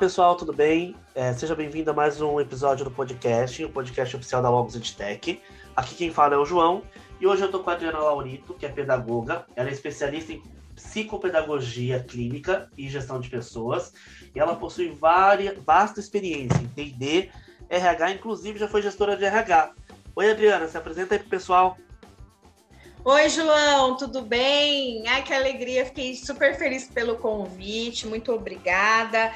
Pessoal, tudo bem? É, seja bem-vindo a mais um episódio do podcast, o podcast oficial da Logos EdTech. Aqui quem fala é o João e hoje eu estou com a Adriana Laurito, que é pedagoga. Ela é especialista em psicopedagogia clínica e gestão de pessoas e ela possui várias, vasta experiência em T&D, RH, inclusive já foi gestora de RH. Oi Adriana, se apresenta aí pro pessoal. Oi, João, tudo bem? Ai, que alegria, fiquei super feliz pelo convite, muito obrigada.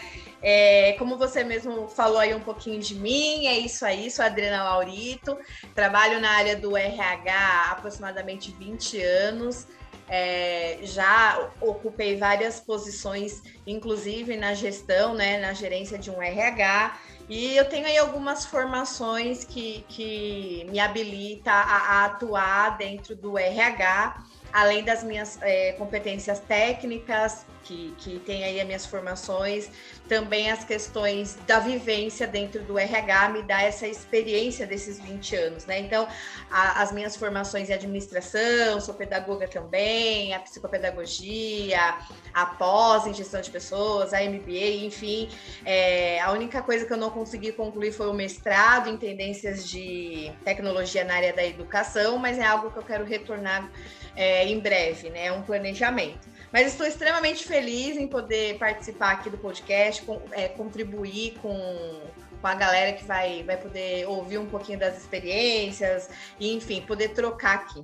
É, como você mesmo falou aí um pouquinho de mim, é isso aí, sou Adriana Laurito, trabalho na área do RH há aproximadamente 20 anos. É, já ocupei várias posições, inclusive na gestão, né, na gerência de um RH, e eu tenho aí algumas formações que, que me habilita a, a atuar dentro do RH além das minhas é, competências técnicas, que, que tem aí as minhas formações, também as questões da vivência dentro do RH me dá essa experiência desses 20 anos, né? Então, a, as minhas formações em administração, sou pedagoga também, a psicopedagogia, a pós em gestão de pessoas, a MBA, enfim. É, a única coisa que eu não consegui concluir foi o mestrado em tendências de tecnologia na área da educação, mas é algo que eu quero retornar é, em breve, né? É um planejamento. Mas estou extremamente feliz em poder participar aqui do podcast, com, é, contribuir com, com a galera que vai, vai poder ouvir um pouquinho das experiências e, enfim, poder trocar aqui.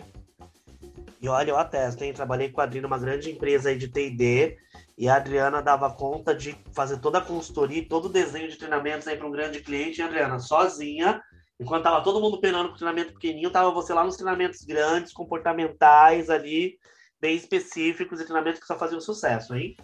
E olha, eu atesto, hein? Trabalhei com a Adriana numa grande empresa aí de TD e a Adriana dava conta de fazer toda a consultoria, todo o desenho de treinamentos aí para um grande cliente. E a Adriana, sozinha, enquanto tava todo mundo penando com treinamento pequenininho, tava você lá nos treinamentos grandes, comportamentais ali, bem específicos e treinamentos que só faziam sucesso, hein?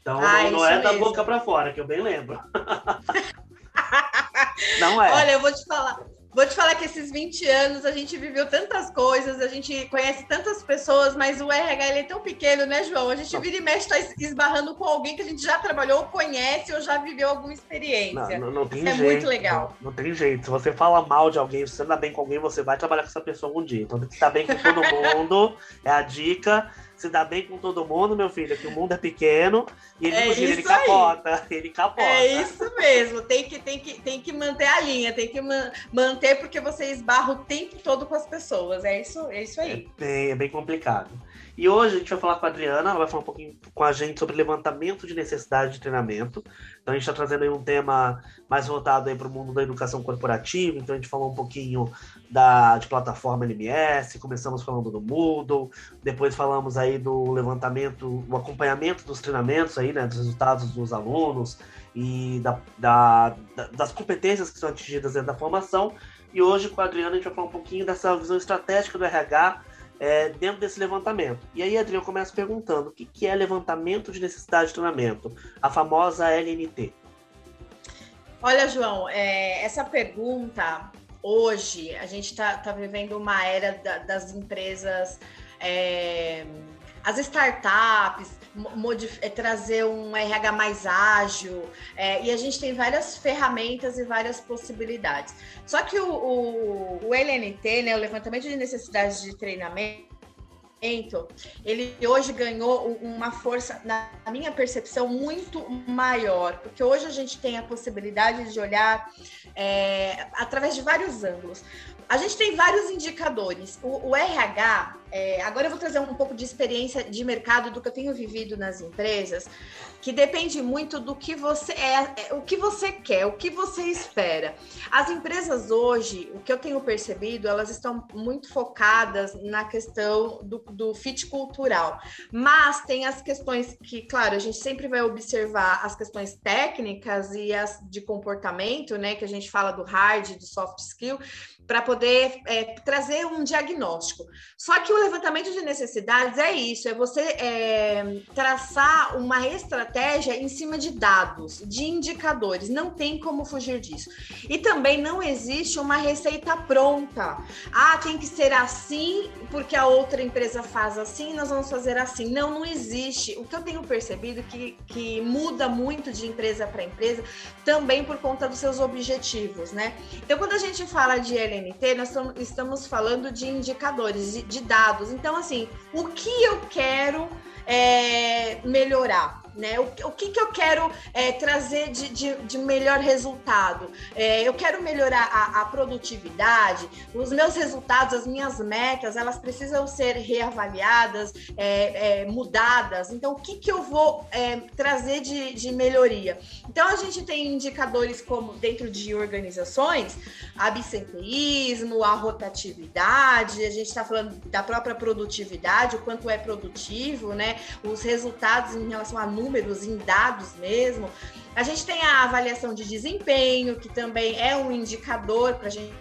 Então ah, não, não é mesmo. da boca para fora, que eu bem lembro. não é. Olha, eu vou te falar. Vou te falar que esses 20 anos a gente viveu tantas coisas, a gente conhece tantas pessoas, mas o RH ele é tão pequeno, né, João? A gente vira e mexe, tá esbarrando com alguém que a gente já trabalhou, conhece ou já viveu alguma experiência. Não, não, não tem Isso jeito. É muito legal. Não, não, tem jeito. Se você fala mal de alguém, se você anda bem com alguém, você vai trabalhar com essa pessoa um dia. Então tem que estar bem com todo mundo. é a dica se dá bem com todo mundo, meu filho, que o mundo é pequeno e ele, é ele capota, ele capota. É isso mesmo, tem que, tem que, tem que manter a linha, tem que manter porque você esbarra o tempo todo com as pessoas, é isso, é isso aí. É bem, é bem complicado. E hoje a gente vai falar com a Adriana, ela vai falar um pouquinho com a gente sobre levantamento de necessidade de treinamento. Então a gente está trazendo aí um tema mais voltado para o mundo da educação corporativa. Então a gente falou um pouquinho da, de plataforma LMS, começamos falando do Moodle, depois falamos aí do levantamento, o acompanhamento dos treinamentos aí, né, dos resultados dos alunos e da, da, das competências que são atingidas dentro da formação. E hoje com a Adriana a gente vai falar um pouquinho dessa visão estratégica do RH é, dentro desse levantamento. E aí, Adriano, começa perguntando o que, que é levantamento de necessidade de treinamento, a famosa LNT. Olha, João, é, essa pergunta, hoje, a gente está tá vivendo uma era da, das empresas, é, as startups, é, trazer um RH mais ágil, é, e a gente tem várias ferramentas e várias possibilidades. Só que o, o, o LNT, né, o levantamento de necessidades de treinamento, ele hoje ganhou uma força, na minha percepção, muito maior, porque hoje a gente tem a possibilidade de olhar é, através de vários ângulos. A gente tem vários indicadores. O, o RH, é, agora eu vou trazer um pouco de experiência de mercado do que eu tenho vivido nas empresas, que depende muito do que você é, é, o que você quer, o que você espera. As empresas hoje, o que eu tenho percebido, elas estão muito focadas na questão do, do fit cultural, mas tem as questões que, claro, a gente sempre vai observar as questões técnicas e as de comportamento, né, que a gente fala do hard, do soft skill, para poder é, trazer um diagnóstico. Só que o levantamento de necessidades é isso: é você é, traçar uma estratégia em cima de dados, de indicadores. Não tem como fugir disso. E também não existe uma receita pronta. Ah, tem que ser assim, porque a outra empresa faz assim, nós vamos fazer assim. Não, não existe. O que eu tenho percebido que, que muda muito de empresa para empresa, também por conta dos seus objetivos, né? Então, quando a gente fala de LM, CNT, nós estamos falando de indicadores, de, dados. Então, assim, o que eu quero é, melhorar? Né? O, o que, que eu quero é, trazer de, de, de, melhor resultado? É, eu quero melhorar a, a, produtividade, os meus resultados, as minhas metas, elas precisam ser reavaliadas, é, é mudadas. Então, o que, que eu vou é, trazer de, de melhoria? Então, a gente tem indicadores como dentro de organizações, absenteísmo, a rotatividade, a gente está falando da própria produtividade, o quanto é produtivo, né? Os resultados em relação a números, em dados mesmo. A gente tem a avaliação de desempenho, que também é um indicador para a gente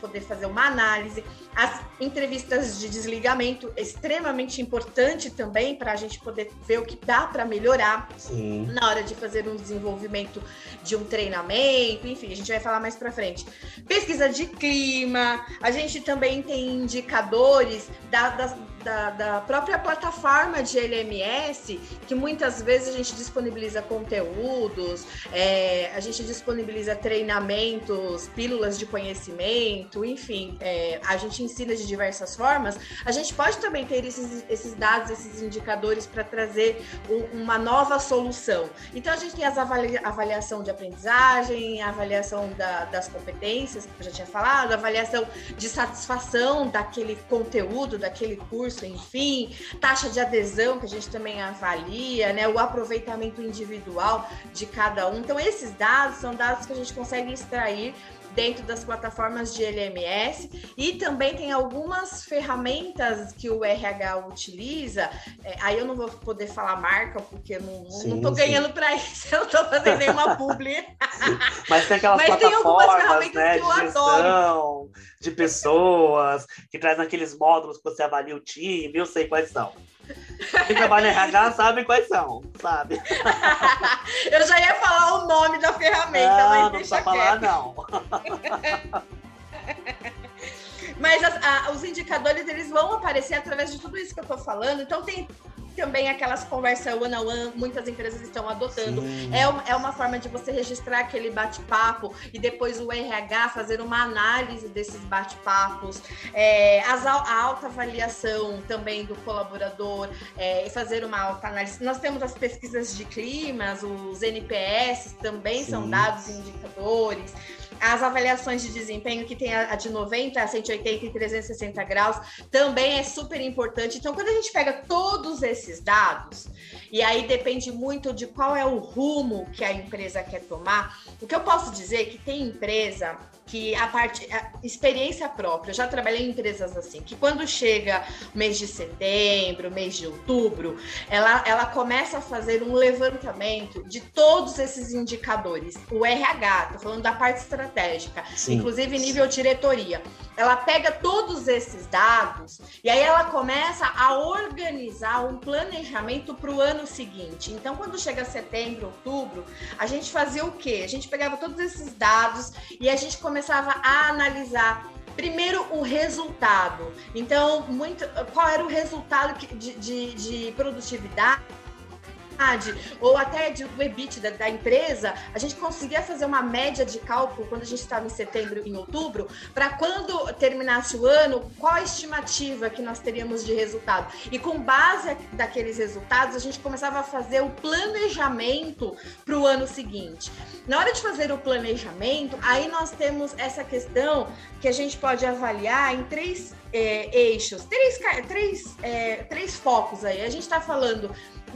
poder fazer uma análise. As entrevistas de desligamento extremamente importante também para a gente poder ver o que dá para melhorar Sim. na hora de fazer um desenvolvimento de um treinamento, enfim, a gente vai falar mais para frente. Pesquisa de clima, a gente também tem indicadores da, das, da, da, própria plataforma de LMS, que muitas vezes a gente disponibiliza conteúdos, é, a gente disponibiliza treinamentos, pílulas de conhecimento, enfim, é, a gente ensina de diversas formas. A gente pode também ter esses, esses dados, esses indicadores para trazer um, uma nova solução. Então, a gente tem as avalia, avaliação de aprendizagem, avaliação da, das competências, que eu já tinha falado, avaliação de satisfação daquele conteúdo, daquele curso enfim, taxa de adesão que a gente também avalia, né, o aproveitamento individual de cada um. Então, esses dados são dados que a gente consegue extrair dentro das plataformas de LMS e também tem algumas ferramentas que o RH utiliza. É, aí eu não vou poder falar marca porque não, sim, não tô ganhando para isso, eu não tô fazendo nenhuma publi. Mas tem aquelas Mas plataformas tem né, de gestão adoro. de pessoas que traz aqueles módulos que você avalia o time, eu sei quais são. Quem trabalha em RH sabe quais são, sabe? Eu já ia falar o nome da ferramenta, não, mas deixa não falar, não. mas as, a, os indicadores eles vão aparecer através de tudo isso que eu estou falando. Então tem também aquelas conversas one on one, muitas empresas estão adotando. É uma, é uma forma de você registrar aquele bate-papo e depois o RH fazer uma análise desses bate-papos, é, as, a alta avaliação também do colaborador é, e fazer uma alta análise. Nós temos as pesquisas de climas, os NPS também Sim. são dados indicadores as avaliações de desempenho, que tem a, de 90, a 180 e 360 graus, também é super importante. Então, quando a gente pega todos esses dados, e aí depende muito de qual é o rumo que a empresa quer tomar, o que eu posso dizer é que tem empresa que a parte a experiência própria, eu já trabalhei em empresas assim, que quando chega mês de setembro, mês de outubro, ela, ela começa a fazer um levantamento de todos esses indicadores. O RH, tô falando da parte estratégica, Sim. inclusive nível diretoria. Ela pega todos esses dados e aí ela começa a organizar um planejamento para o ano seguinte. Então, quando chega setembro, outubro, a gente fazia o quê? A gente pegava todos esses dados e a gente começava começava a analisar primeiro o resultado. Então, muito, qual era o resultado de, de, de produtividade? Ou até de, EBIT da, empresa, a gente conseguia fazer uma média de cálculo quando a gente estava em setembro e em outubro, para quando terminasse o ano, qual a estimativa que nós teríamos de resultado. E com base daqueles resultados, a gente começava a fazer o planejamento para o ano seguinte. Na hora de fazer o planejamento, aí nós temos essa questão que a gente pode avaliar em três é, eixos, três, três, é, três focos aí. A gente está falando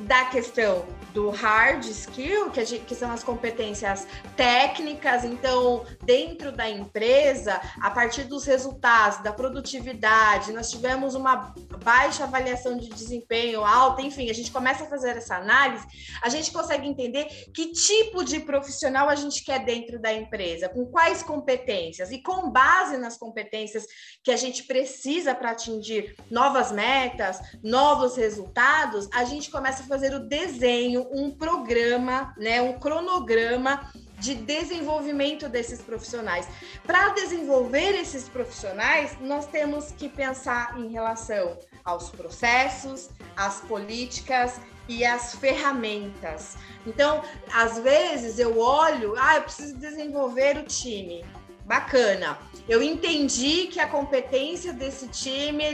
da questão do hard skill, que, gente, que, são as competências técnicas. Então, dentro da empresa, a partir dos resultados, da produtividade, nós tivemos uma baixa avaliação de desempenho, alta, enfim, a gente começa a fazer essa análise, a gente consegue entender que tipo de profissional a gente quer dentro da empresa, com quais competências, e com base nas competências que a gente precisa para atingir novas metas, novos resultados, a gente começa a fazer o desenho, um programa, né, um cronograma de desenvolvimento desses profissionais. Para desenvolver esses profissionais, nós temos que pensar em relação aos processos, às políticas e às ferramentas. Então, às vezes eu olho, ah, eu preciso desenvolver o time bacana. Eu entendi que a competência desse time,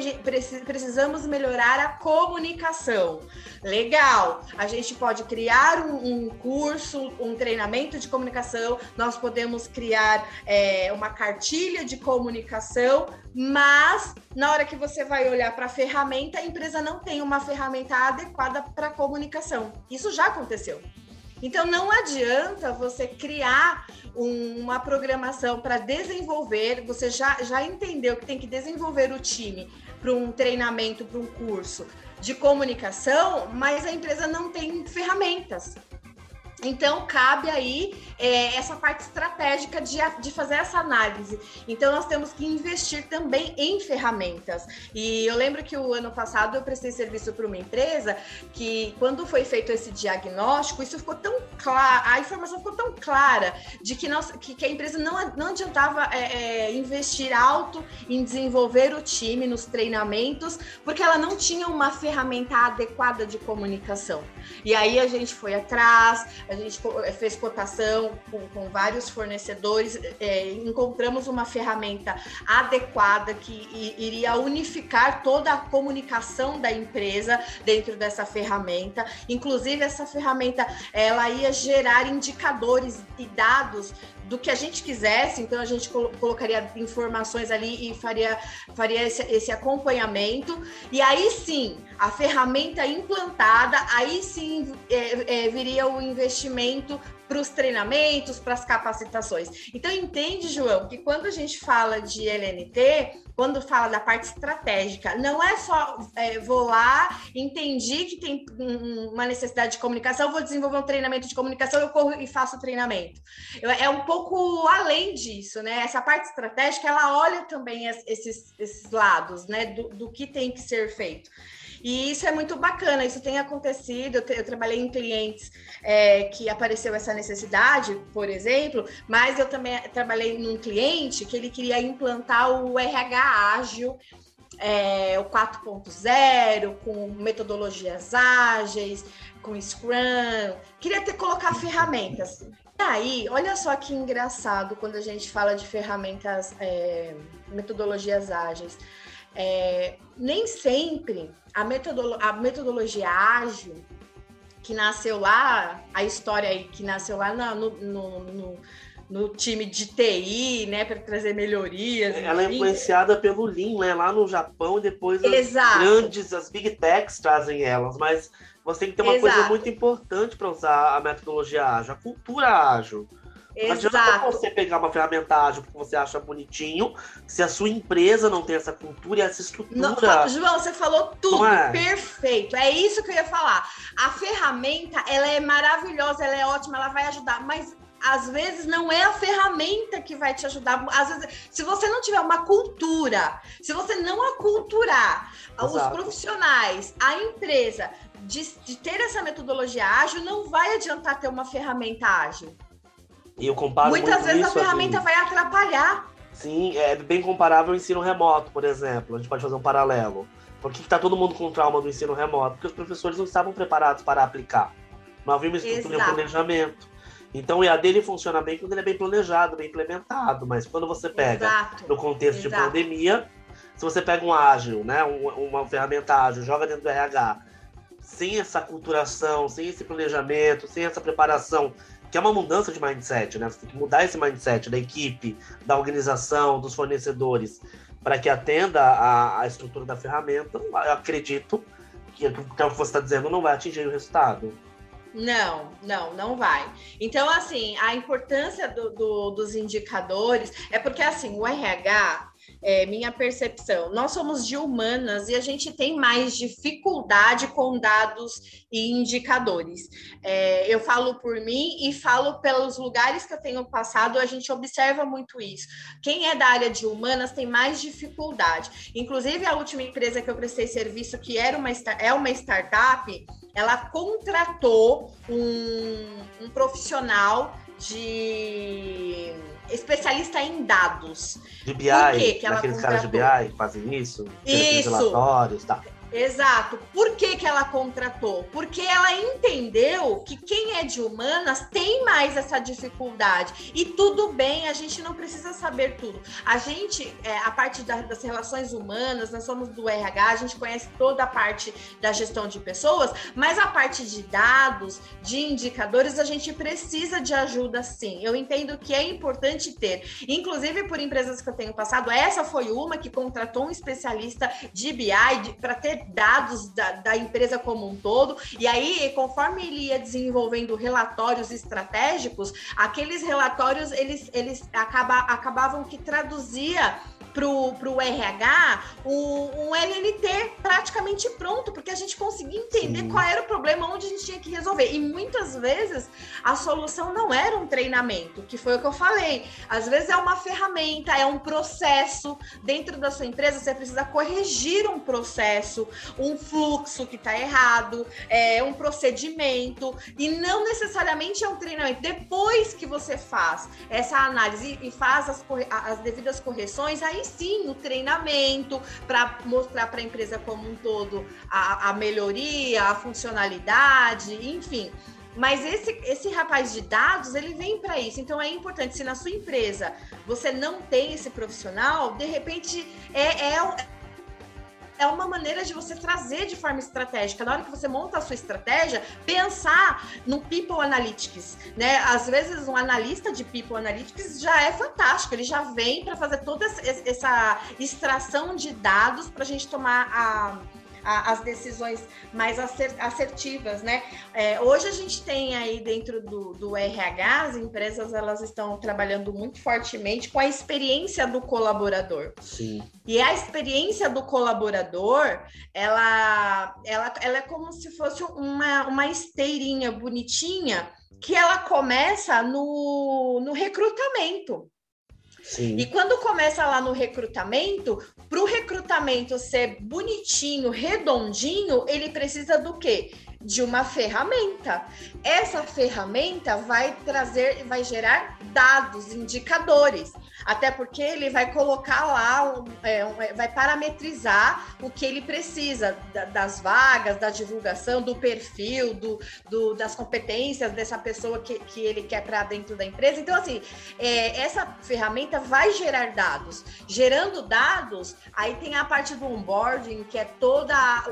precisamos melhorar a comunicação. Legal. A gente pode criar um, curso, um treinamento de comunicação, nós podemos criar é, uma cartilha de comunicação, mas na hora que você vai olhar para a ferramenta, a empresa não tem uma ferramenta adequada para comunicação. Isso já aconteceu. Então não adianta você criar um, uma programação para desenvolver, você já, já entendeu que tem que desenvolver o time para um treinamento, para um curso de comunicação, mas a empresa não tem ferramentas. Então, cabe aí é, essa parte estratégica de, de fazer essa análise. Então, nós temos que investir também em ferramentas. E eu lembro que o ano passado eu prestei serviço para uma empresa que, quando foi feito esse diagnóstico, isso ficou tão claro, a informação ficou tão clara de que, nós, que, que a empresa não, não adiantava é, é, investir alto em desenvolver o time nos treinamentos, porque ela não tinha uma ferramenta adequada de comunicação. E aí a gente foi atrás, a gente eh, fez cotação com, com vários fornecedores, é, encontramos uma ferramenta adequada que iria unificar toda a comunicação da empresa dentro dessa ferramenta. Inclusive, essa ferramenta ela ia gerar indicadores e dados do que a gente quisesse, então a gente colocaria informações ali e faria, faria esse, esse acompanhamento. E aí sim, a ferramenta implantada, aí sim é, é, viria o investimento para os treinamentos, para as capacitações. Então, entende, João, que quando a gente fala de LNT, quando fala da parte estratégica, não é só é, vou lá, entendi que tem uma necessidade de comunicação, vou desenvolver um treinamento de comunicação, eu corro e faço o treinamento. É um pouco além disso, né? Essa parte estratégica, ela olha também esses, esses lados, né? Do, do que tem que ser feito. E isso é muito bacana, isso tem acontecido. Eu, eu trabalhei em clientes é, que apareceu essa necessidade, por exemplo, mas eu também trabalhei num cliente que ele queria implantar o RH ágil. É, o 4.0, com metodologias ágeis, com Scrum, queria ter colocar ferramentas. E aí, olha só que engraçado quando a gente fala de ferramentas, é, metodologias ágeis. É, nem sempre a, metodolo a metodologia ágil, que nasceu lá, a história aí que nasceu lá no, no, no, no time de TI, né, para trazer melhorias. Ela é influenciada pelo Lean, né, lá no Japão, e depois as grandes, as big techs trazem elas, mas você tem que ter uma Exato. coisa muito importante para usar a metodologia ágil, a cultura ágil. Não adianta você pegar uma ferramenta ágil porque você acha bonitinho, se a sua empresa não tem essa cultura e essa estrutura. Não, João, você falou tudo é? perfeito. É isso que eu ia falar. A ferramenta, ela é maravilhosa, ela é ótima, ela vai ajudar, mas às vezes não é a ferramenta que vai te ajudar. Às vezes, se você não tiver uma cultura, se você não aculturar Exato. os profissionais, a empresa de, de ter essa metodologia ágil, não vai adiantar ter uma ferramenta ágil. E eu comparo Muitas vezes a ferramenta vai atrapalhar. Sim, é bem comparável ao ensino remoto, por exemplo. A gente pode fazer um paralelo. Por que está todo mundo com trauma do ensino remoto? Porque os professores não estavam preparados para aplicar. Não havia uma estrutura e um planejamento. Então o EAD ele funciona bem quando ele é bem planejado, bem implementado, mas quando você pega Exato. no contexto Exato. de pandemia, se você pega um ágil, né, uma ferramenta ágil, joga dentro do RH, sem essa culturação, sem esse planejamento, sem essa preparação que é uma mudança de mindset, né? Você tem que mudar esse mindset da equipe, da organização, dos fornecedores, para que atenda a, a, estrutura da ferramenta. Eu acredito que, que é o que você está dizendo não vai atingir o resultado. Não, não, não vai. Então, assim, a importância do, do, dos indicadores é porque, assim, o RH, é, minha percepção. Nós somos de humanas e a gente tem mais dificuldade com dados e indicadores. É, eu falo por mim e falo pelos lugares que eu tenho passado, a gente observa muito isso. Quem é da área de humanas tem mais dificuldade. Inclusive, a última empresa que eu prestei serviço, que era uma, é uma startup, ela contratou um, um profissional de especialista em dados. De BI, Por quê? Que aqueles caras de BI que fazem isso, isso. relatórios, tá. Exato. Por que, que ela contratou? Porque ela entendeu que quem é de humanas tem mais essa dificuldade. E tudo bem, a gente não precisa saber tudo. A gente, é, a parte da, das relações humanas, nós somos do RH, a gente conhece toda a parte da gestão de pessoas, mas a parte de dados, de indicadores, a gente precisa de ajuda sim. Eu entendo que é importante ter. Inclusive, por empresas que eu tenho passado, essa foi uma que contratou um especialista de BI para ter dados da, da, empresa como um todo. E aí, conforme ele ia desenvolvendo relatórios estratégicos, aqueles relatórios eles, eles acaba, acabavam que traduzia para o RH um, um LNT praticamente pronto, porque a gente conseguia entender Sim. qual era o problema, onde a gente tinha que resolver. E muitas vezes a solução não era um treinamento, que foi o que eu falei. Às vezes é uma ferramenta, é um processo. Dentro da sua empresa, você precisa corrigir um processo, um fluxo que está errado, é um procedimento, e não necessariamente é um treinamento. Depois que você faz essa análise e faz as, as devidas correções, aí sim o treinamento para mostrar para a empresa como um todo a, a melhoria, a funcionalidade, enfim. Mas esse, esse rapaz de dados, ele vem para isso. Então é importante, se na sua empresa você não tem esse profissional, de repente é, é, é uma maneira de você trazer de forma estratégica. Na hora que você monta a sua estratégia, pensar no People Analytics, né? Às vezes um analista de People Analytics já é fantástico, ele já vem para fazer toda essa extração de dados para a gente tomar a a, as decisões mais assertivas, né? É, hoje a gente tem aí dentro do, do RH, as empresas elas estão trabalhando muito fortemente com a experiência do colaborador. Sim. E a experiência do colaborador, ela, ela, ela é como se fosse uma, uma esteirinha bonitinha que ela começa no, no recrutamento. Sim. E quando começa lá no recrutamento, para o recrutamento ser bonitinho, redondinho, ele precisa do quê? De uma ferramenta. Essa ferramenta vai trazer, vai gerar dados, indicadores até porque ele vai colocar lá, é, é, vai parametrizar o que ele precisa da, das vagas, da divulgação, do perfil, do, do, das competências dessa pessoa que, que ele quer para dentro da empresa. Então, assim, é, essa ferramenta vai gerar dados. Gerando dados, aí tem a parte do onboarding, que é toda a,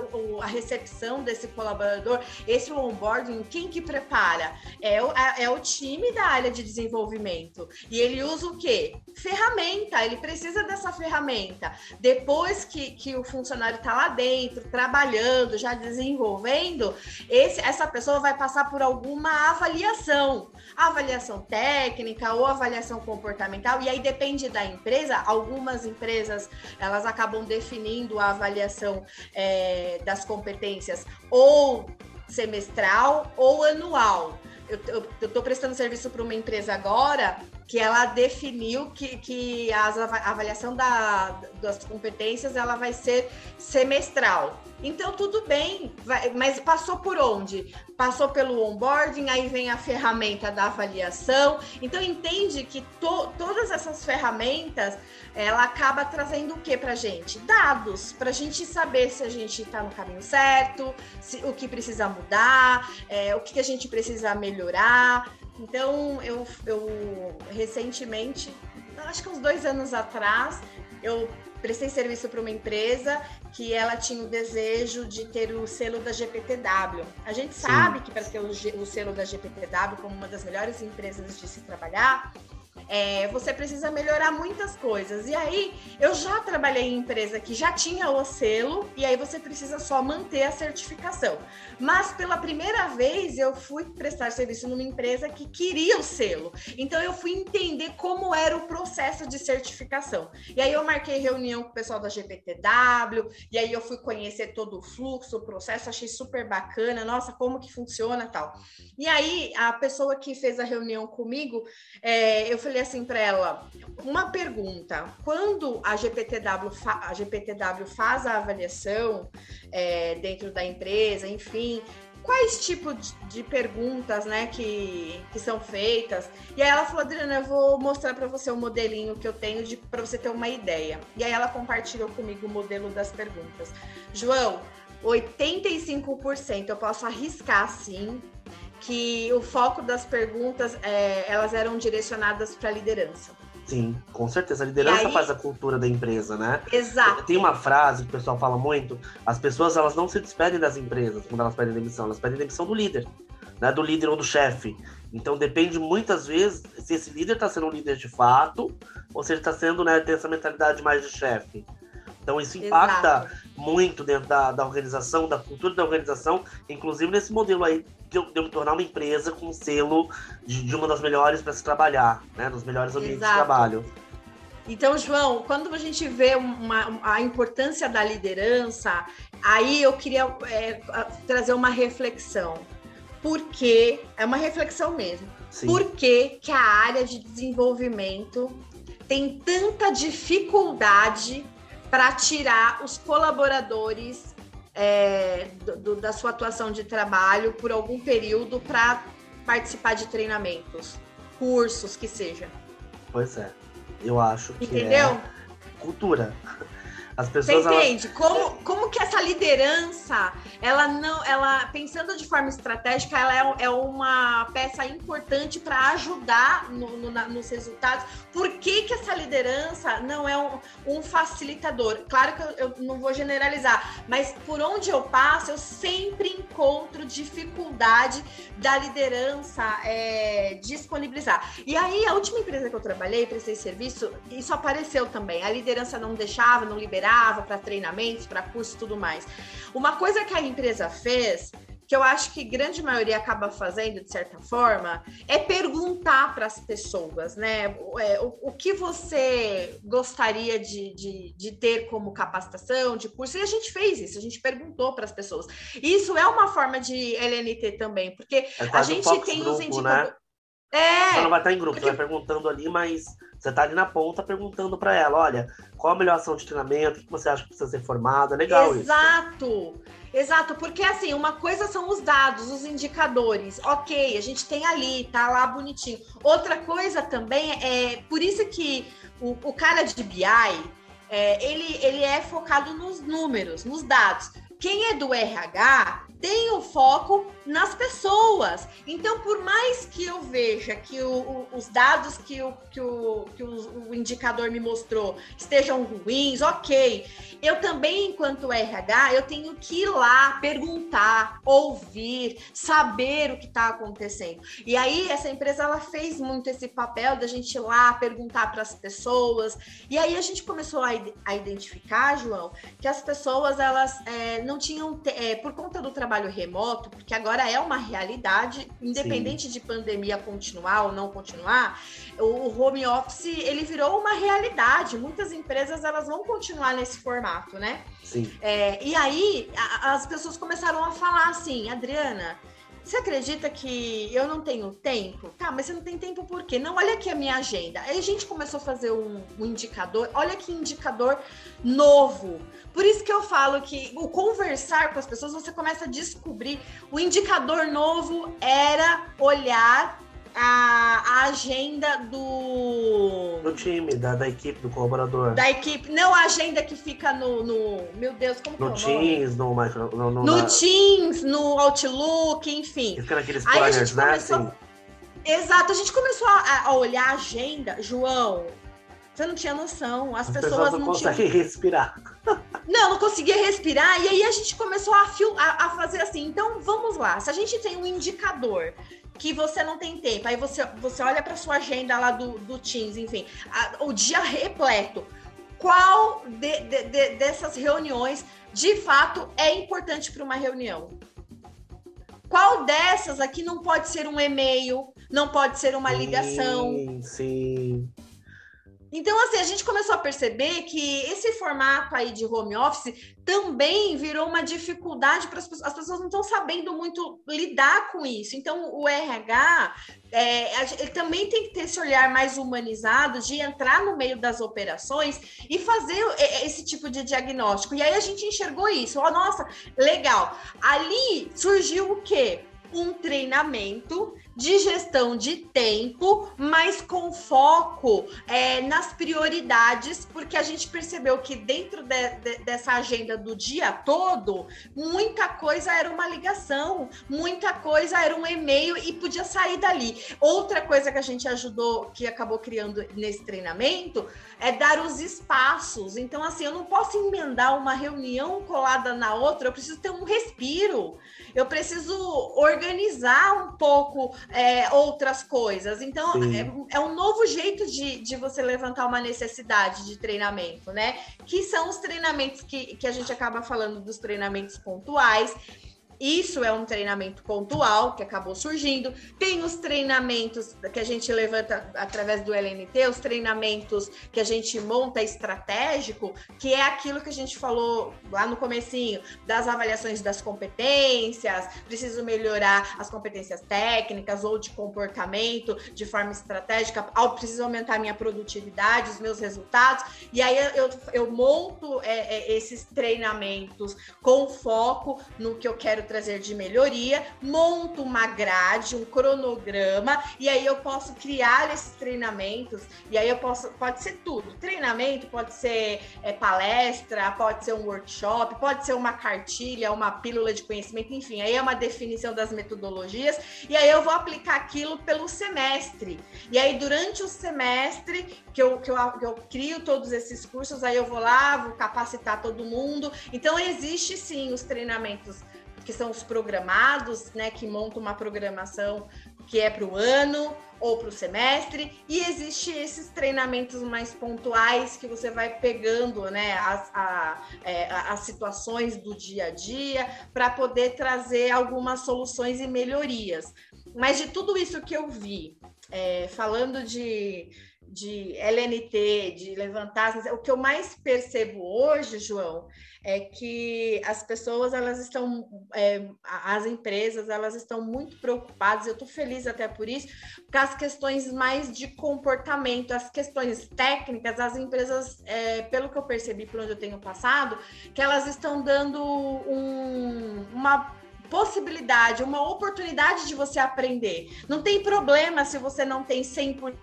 a recepção desse colaborador. Esse onboarding, quem que prepara? É o, é o time da área de desenvolvimento. E ele usa o quê? Ferramenta, ele precisa dessa ferramenta. Depois que, que o funcionário está lá dentro, trabalhando, já desenvolvendo, esse, essa pessoa vai passar por alguma avaliação. Avaliação técnica ou avaliação comportamental, e aí depende da empresa. Algumas empresas elas acabam definindo a avaliação é, das competências ou semestral ou anual eu, estou prestando serviço para uma empresa agora que ela definiu que, que a avaliação da, das competências ela vai ser semestral. Então, tudo bem, vai, mas passou por onde? Passou pelo onboarding, aí vem a ferramenta da avaliação. Então, entende que to, todas essas ferramentas, ela acaba trazendo o que para gente? Dados, para a gente saber se a gente está no caminho certo, se, o que precisa mudar, é, o que a gente precisa melhorar. Então, eu, eu recentemente, acho que uns dois anos atrás, eu prestei serviço para uma empresa que ela tinha o desejo de ter o selo da GPTW. A gente sabe Sim. que para ter o, o selo da GPTW como uma das melhores empresas de se trabalhar, é, você precisa melhorar muitas coisas. E aí, eu já trabalhei em empresa que já tinha o selo, e aí você precisa só manter a certificação. Mas pela primeira vez, eu fui prestar serviço numa empresa que queria o selo. Então, eu fui entender como era o processo de certificação. E aí, eu marquei reunião com o pessoal da GPTW, e aí eu fui conhecer todo o fluxo, o processo, achei super bacana. Nossa, como que funciona tal. E aí, a pessoa que fez a reunião comigo, é, eu falei, assim para ela: uma pergunta. Quando a GPTW, a GPTW faz a avaliação é, dentro da empresa, enfim, quais tipos de, perguntas né, que, que são feitas. E aí ela falou, Adriana, eu vou mostrar para você o modelinho que eu tenho para você ter uma ideia. E aí ela compartilhou comigo o modelo das perguntas. João, 85%, eu posso arriscar sim, que o foco das perguntas é, elas eram direcionadas para a liderança. Sim, com certeza. A liderança aí... faz a cultura da empresa, né? Exato. Tem uma frase que o pessoal fala muito: as pessoas elas não se despedem das empresas quando elas pedem demissão, elas pedem demissão do líder, né? Do líder ou do chefe. Então depende muitas vezes se esse líder está sendo um líder de fato ou se ele está sendo, né, tem essa mentalidade mais de chefe. Então isso impacta Exato. muito dentro da, da organização, da cultura da organização, inclusive nesse modelo aí de eu, de eu me tornar uma empresa com selo de, de uma das melhores para se trabalhar, né? Nos melhores ambientes Exato. de trabalho. Então, João, quando a gente vê uma, a importância da liderança, aí eu queria é, trazer uma reflexão. Por que, é uma reflexão mesmo, Sim. por que, que a área de desenvolvimento tem tanta dificuldade para tirar os colaboradores é, do, da sua atuação de trabalho por algum período para participar de treinamentos, cursos, que seja. Pois é, eu acho que Entendeu? é cultura. As pessoas, Você entende? Elas... Como, como que essa liderança, ela não, ela pensando de forma estratégica, ela é, é uma peça importante para ajudar no, no, na, nos resultados. Por que, que essa liderança não é um, um facilitador? Claro que eu, eu, não vou generalizar, mas por onde eu passo, eu sempre encontro dificuldade da liderança é, disponibilizar. E aí, a última empresa que eu trabalhei, prestei serviço, isso apareceu também. A liderança não deixava, não liberava liberava para treinamentos, para cursos e tudo mais. Uma coisa que a empresa fez que eu acho que grande maioria acaba fazendo de certa forma é perguntar para as pessoas, né? É, o, o, que você gostaria de, de, de, ter como capacitação, de curso, e a gente fez isso, a gente perguntou para as pessoas. Isso é uma forma de LNT também, porque é a gente tem grupo, os indicadores. Né? É. Você não vai estar em grupo, porque... você vai perguntando ali, mas você está ali na ponta perguntando para ela, olha, qual a melhor ação de treinamento, o que você acha que precisa ser formado, é legal Exato. isso. Exato, porque assim, uma coisa são os dados, os indicadores. Ok, a gente tem ali, tá lá bonitinho. Outra coisa também é, por isso que o, o cara de BI, é, ele, ele é focado nos números, nos dados. Quem é do RH tem o foco nas pessoas. Então, por mais que eu veja que o, o, os dados que, o, que, o, que o, o, indicador me mostrou estejam ruins, ok. Eu também, enquanto RH, eu tenho que ir lá perguntar, ouvir, saber o que está acontecendo. E aí, essa empresa ela fez muito esse papel da gente ir lá perguntar para as pessoas. E aí a gente começou a, a identificar, João, que as pessoas elas é, não tinham, é, por conta do trabalho remoto, porque agora é uma realidade, independente Sim. de pandemia continuar ou não continuar, o home office ele virou uma realidade. Muitas empresas elas vão continuar nesse formato, né? Sim. É, e aí a, as pessoas começaram a falar assim, Adriana, você acredita que eu não tenho tempo? Tá, mas você não tem tempo por quê? Não, olha aqui a minha agenda. Aí a gente começou a fazer um, um indicador. Olha que indicador novo. Por isso que eu falo que o conversar com as pessoas, você começa a descobrir. O indicador novo era olhar a, a agenda do. Do time, da, da equipe, do colaborador. Da equipe. Não a agenda que fica no. no meu Deus, como no que é Teams, no, micro, no, no, no na... Teams, no Outlook, enfim. Fica naqueles planners, né? Começou... Assim. Exato, a gente começou a, a, olhar a agenda, João. Você não tinha noção. As, As pessoas, pessoas, não, não conseguem tinham... respirar. Não, não conseguia respirar. E aí a gente começou a, fil... a, a fazer assim. Então, vamos lá. Se a gente tem um indicador que você não tem tempo. Aí você, você olha para sua agenda lá do, do Teams, enfim, a, o dia repleto. Qual de, de, de, dessas reuniões de fato é importante para uma reunião? Qual dessas aqui não pode ser um e-mail, não pode ser uma ligação? Sim, sim. Então, assim, a gente começou a perceber que esse formato aí de home office também virou uma dificuldade para as pessoas. As pessoas não estão sabendo muito lidar com isso. Então, o RH é, ele também tem que ter esse olhar mais humanizado de entrar no meio das operações e fazer esse tipo de diagnóstico. E aí a gente enxergou isso. Oh, nossa, legal. Ali surgiu o quê? Um treinamento de gestão de tempo, mas com foco é, nas prioridades, porque a gente percebeu que dentro de, de, dessa agenda do dia todo, muita coisa era uma ligação, muita coisa era um e-mail e podia sair dali. Outra coisa que a gente ajudou, que acabou criando nesse treinamento, é dar os espaços. Então, assim, eu não posso emendar uma reunião colada na outra, eu preciso ter um respiro, eu preciso organizar um pouco é, outras coisas. Então, é, é, um novo jeito de, de você levantar uma necessidade de treinamento, né? Que são os treinamentos que, que a gente acaba falando dos treinamentos pontuais isso é um treinamento pontual que acabou surgindo. Tem os treinamentos que a gente levanta através do LNT, os treinamentos que a gente monta estratégico, que é aquilo que a gente falou lá no comecinho, das avaliações das competências, preciso melhorar as competências técnicas ou de comportamento de forma estratégica, preciso aumentar minha produtividade, os meus resultados. E aí eu, eu monto é, é, esses treinamentos com foco no que eu quero trazer de melhoria, monto uma grade, um cronograma, e aí eu posso criar esses treinamentos, e aí eu posso, pode ser tudo. Treinamento pode ser é, palestra, pode ser um workshop, pode ser uma cartilha, uma pílula de conhecimento, enfim, aí é uma definição das metodologias, e aí eu vou aplicar aquilo pelo semestre. E aí, durante o semestre que eu, que eu, que eu crio todos esses cursos, aí eu vou lá, vou capacitar todo mundo. Então, existe sim os treinamentos que são os programados, né, que montam uma programação que é para o ano ou para o semestre, e existe esses treinamentos mais pontuais que você vai pegando, né, as, a, é, as situações do dia a dia para poder trazer algumas soluções e melhorias. Mas de tudo isso que eu vi, é, falando de de LNT, de levantar, o que eu mais percebo hoje, João, é que as pessoas elas estão, é, as empresas elas estão muito preocupadas. Eu estou feliz até por isso, com as questões mais de comportamento, as questões técnicas, as empresas, é, pelo que eu percebi por onde eu tenho passado, que elas estão dando um, uma possibilidade, uma oportunidade de você aprender. Não tem problema se você não tem 100%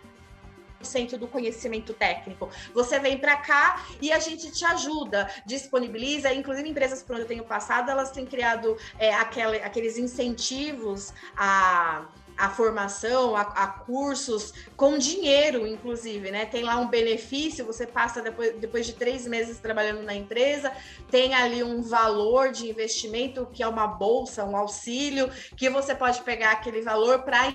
do conhecimento técnico. Você vem para cá e a gente te ajuda, disponibiliza, inclusive empresas por onde eu tenho passado, elas têm criado é, aquele, aqueles incentivos a a formação, a, a, cursos com dinheiro, inclusive, né? Tem lá um benefício, você passa depois, depois de três meses trabalhando na empresa, tem ali um valor de investimento que é uma bolsa, um auxílio, que você pode pegar aquele valor para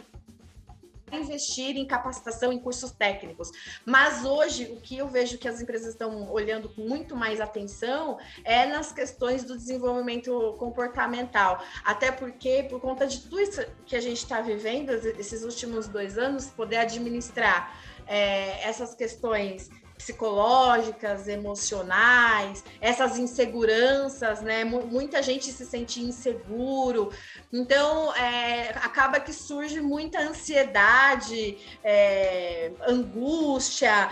investir em capacitação em cursos técnicos. Mas hoje, o que eu vejo que as empresas estão olhando com muito mais atenção é nas questões do desenvolvimento comportamental. Até porque, por conta de tudo isso que a gente está vivendo esses últimos dois anos, poder administrar é, essas questões psicológicas, emocionais, essas inseguranças, né? Muita gente se sente inseguro, então é, acaba que surge muita ansiedade, é, angústia,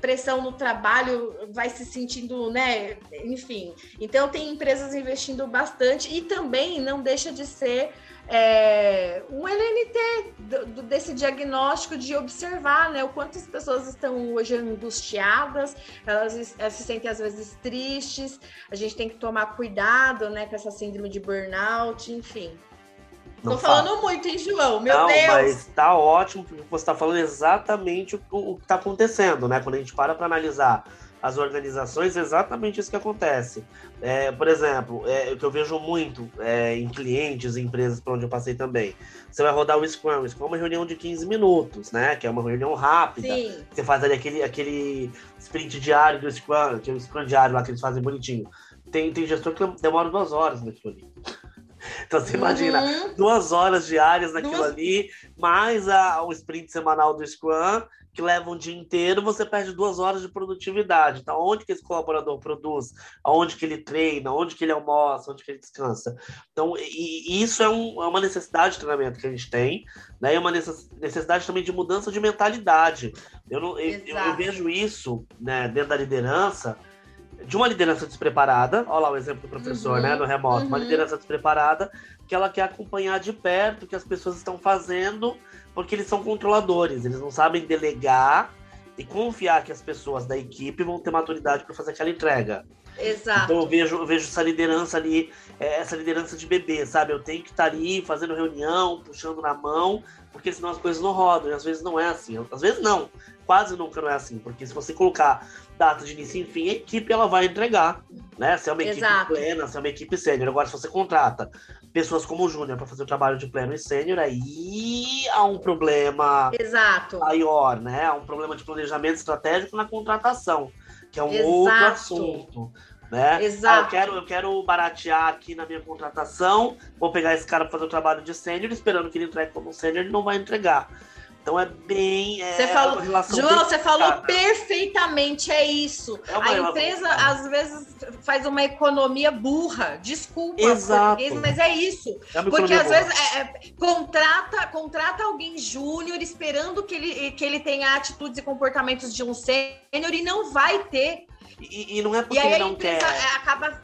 pressão no trabalho, vai se sentindo, né? Enfim, então tem empresas investindo bastante e também não deixa de ser é, um LNT do, do, desse diagnóstico de observar né, o quanto as pessoas estão hoje angustiadas, elas, elas, se sentem às vezes tristes, a gente tem que tomar cuidado né, com essa síndrome de burnout, enfim. Não Tô fala. falando muito, hein, João? Meu Não, Deus! Mas tá ótimo, porque você está falando exatamente o, o que está acontecendo, né? Quando a gente para para analisar as organizações, é exatamente isso que acontece. É, por exemplo, é, o que eu vejo muito é, em clientes, em empresas por onde eu passei também. Você vai rodar o Scrum. O Scrum é uma reunião de 15 minutos, né? Que é uma reunião rápida. Sim. Você faz ali aquele, aquele sprint diário do Scrum, aquele Scrum diário lá que eles fazem bonitinho. Tem, tem gestor que demora duas horas naquilo ali. Então você imagina, uhum. duas horas diárias naquilo duas... ali, mais a, o sprint semanal do Scrum, que leva um dia inteiro, você perde duas horas de produtividade. Então, onde que esse colaborador produz? Aonde que ele treina? Onde que ele almoça? Onde que ele descansa? Então, e, e isso é, um, é, uma necessidade de treinamento que a gente tem, né? E uma necessidade também de mudança de mentalidade. Eu, não, eu, eu, vejo isso né, dentro da liderança de uma liderança despreparada, olha lá o exemplo do professor, uhum, né, no remoto, uhum. uma liderança despreparada que ela quer acompanhar de perto o que as pessoas estão fazendo, porque eles são controladores, eles não sabem delegar e confiar que as pessoas da equipe vão ter maturidade para fazer aquela entrega. Exato. Então eu vejo, eu vejo essa liderança ali, é, essa liderança de bebê, sabe? Eu tenho que estar tá ali fazendo reunião, puxando na mão, porque senão as coisas não rodam. E às vezes não é assim. Às vezes não. Quase nunca não é assim. Porque se você colocar data de início e fim, a equipe ela vai entregar. Né? Se é uma equipe Exato. plena, se é uma equipe sênior. Agora, se você contrata pessoas como o Júnior para fazer o trabalho de pleno e sênior, aí há um problema Exato. maior, né? Há um problema de planejamento estratégico na contratação, que é um Exato. outro assunto. Né? Exato. Ah, eu, quero, eu quero baratear aqui na minha contratação, vou pegar esse cara para fazer o trabalho de sênior, esperando que ele entregue como sênior, ele não vai entregar. Então é bem. É, você falou, João, você falou perfeitamente, é isso. É a empresa às vezes faz uma economia burra. Desculpa, Exato. mas é isso. É Porque às burra. vezes é, é, contrata, contrata alguém júnior esperando que ele, que ele tenha atitudes e comportamentos de um sênior e não vai ter. E, e não é porque ele não quer. acaba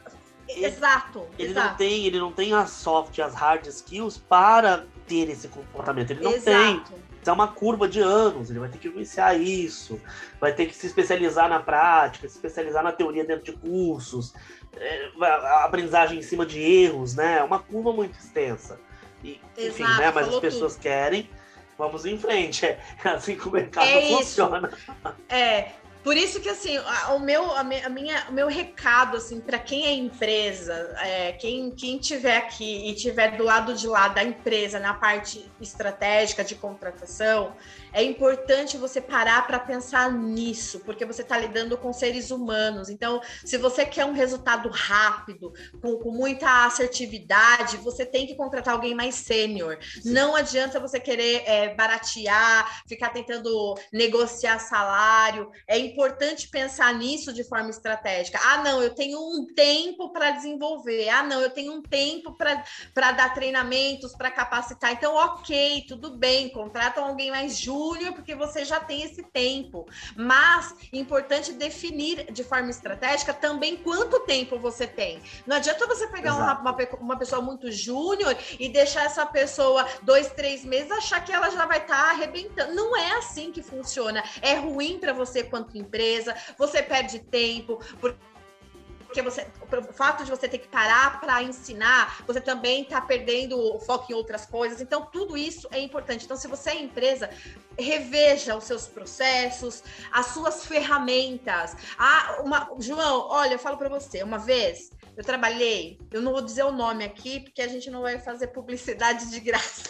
Exato. Ele exato. não tem, ele não tem as soft, as hard skills para ter esse comportamento. Ele não exato. tem. É uma curva de anos, ele vai ter que iniciar isso, vai ter que se especializar na prática, se especializar na teoria dentro de cursos, é, a aprendizagem em cima de erros, né? É uma curva muito extensa. E, enfim, Exato, né? Mas as pessoas tudo. querem, vamos em frente. É assim que o mercado é funciona. É, por isso que assim, o meu, a minha, o meu recado assim para quem é empresa, é, quem quem tiver aqui e tiver do lado de lá da empresa na parte estratégica de contratação, é importante você parar para pensar nisso, porque você está lidando com seres humanos. Então, se você quer um resultado rápido, com, com muita assertividade, você tem que contratar alguém mais sênior. Não adianta você querer é, baratear, ficar tentando negociar salário. É importante pensar nisso de forma estratégica. Ah, não, eu tenho um tempo para desenvolver. Ah, não, eu tenho um tempo para dar treinamentos, para capacitar. Então, ok, tudo bem, contratam alguém mais júnior júnior, porque você já tem esse tempo. Mas importante definir de forma estratégica também quanto tempo você tem. Não adianta você pegar uma, uma, uma, pessoa muito júnior e deixar essa pessoa dois, três meses achar que ela já vai estar tá arrebentando. Não é assim que funciona. É ruim para você quanto empresa, você perde tempo, porque porque você, o fato de você ter que parar para ensinar, você também está perdendo o foco em outras coisas. Então, tudo isso é importante. Então, se você é empresa, reveja os seus processos, as suas ferramentas. Ah, uma, João, olha, eu falo para você, uma vez eu trabalhei, eu não vou dizer o nome aqui, porque a gente não vai fazer publicidade de graça.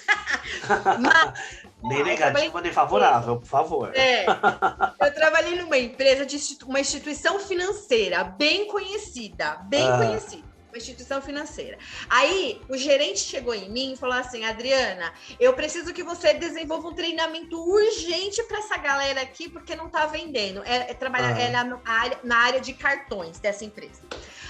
Mas, nem negativo, nem favorável, por favor. É, eu trabalhei numa empresa, de uma instituição financeira bem conhecida, bem ah. conhecida uma instituição financeira. Aí o gerente chegou em mim e falou assim: Adriana, eu preciso que você desenvolva um treinamento urgente para essa galera aqui, porque não está vendendo. É, é trabalhar ah. é na, área, na área de cartões dessa empresa.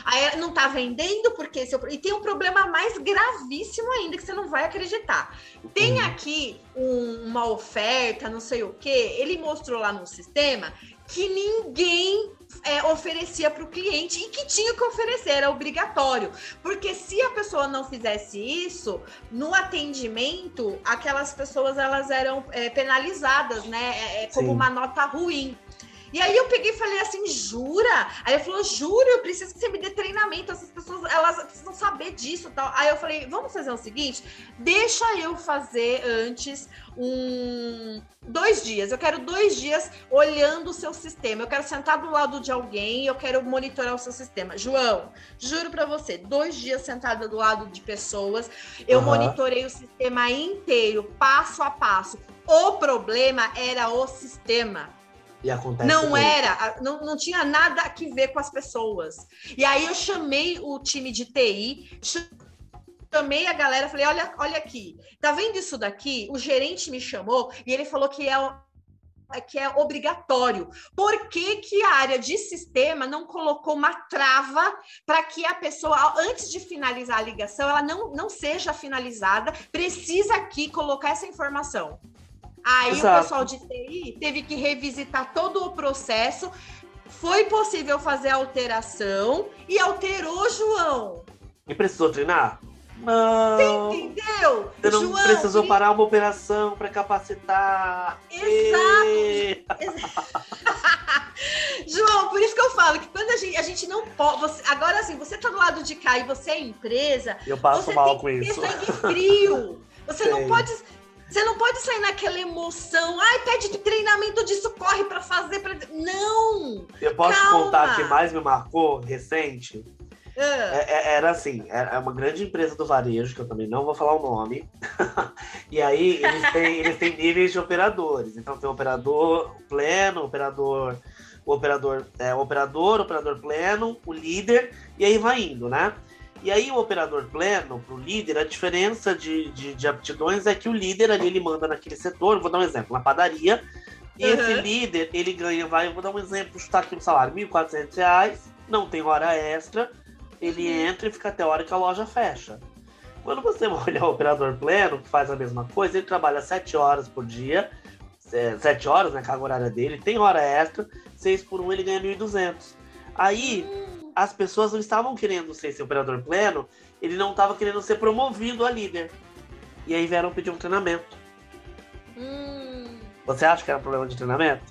Aí não tá vendendo porque seu... e tem um problema mais gravíssimo ainda que você não vai acreditar. Tem aqui um, uma oferta, não sei o que. Ele mostrou lá no sistema que ninguém é, oferecia para o cliente e que tinha que oferecer, era obrigatório. Porque se a pessoa não fizesse isso, no atendimento, aquelas pessoas elas eram é, penalizadas, né? É, é como Sim. uma nota ruim. E aí eu peguei e falei assim, jura? Aí ele falou, juro, eu preciso que você me dê treinamento. Essas pessoas, elas precisam saber disso tal. Aí eu falei, vamos fazer o seguinte, deixa eu fazer antes um dois dias. Eu quero dois dias olhando o seu sistema. Eu quero sentar do lado de alguém eu quero monitorar o seu sistema. João, juro para você, dois dias sentada do lado de pessoas, eu uhum. monitorei o sistema inteiro, passo a passo. O problema era o sistema. E acontece não era, não, não tinha nada a ver com as pessoas. E aí eu chamei o time de TI, chamei a galera, falei: olha, olha aqui, tá vendo isso daqui? O gerente me chamou e ele falou que é que é obrigatório. Por que, que a área de sistema não colocou uma trava para que a pessoa, antes de finalizar a ligação, ela não, não seja finalizada? Precisa aqui colocar essa informação. Aí Exato. o pessoal de TI teve que revisitar todo o processo, foi possível fazer alteração e alterou, João. E precisou treinar? Não. Você entendeu? Você não João, precisou e... parar uma operação para capacitar. Exato. João, por isso que eu falo que quando a gente, a gente não pode. Você, agora, assim, você tá do lado de cá e você é empresa. Eu passo mal com isso. Você tem frio. Você Sei. não pode. Você não pode sair naquela emoção. Ai, pede treinamento disso, corre para fazer. Pra... Não! Eu posso Calma. contar que mais me marcou recente? É. é, era assim, é uma grande empresa do varejo, que eu também não vou falar o nome. e aí eles têm, eles têm níveis de operadores. Então tem o operador pleno, operador, o operador, é, o operador, operador pleno, o líder, e aí vai indo, né? E aí o operador pleno, para o líder, a diferença de, de, de, aptidões é que o líder ali ele manda naquele setor, vou dar um exemplo, na padaria, e uhum. esse líder, ele ganha, vai, vou dar um exemplo, chutar aqui um salário, R$ 1.400, não tem hora extra, ele uhum. entra e fica até a hora que a loja fecha. Quando você olha o operador pleno, que faz a mesma coisa, ele trabalha 7 horas por dia, 7 horas, né, carga horária dele, tem hora extra, 6 por 1 ele ganha 1.200. Aí, hum. As pessoas não estavam querendo ser esse operador pleno, ele não estava querendo ser promovido a líder. E aí vieram pedir um treinamento. Hum. Você acha que era um problema de treinamento?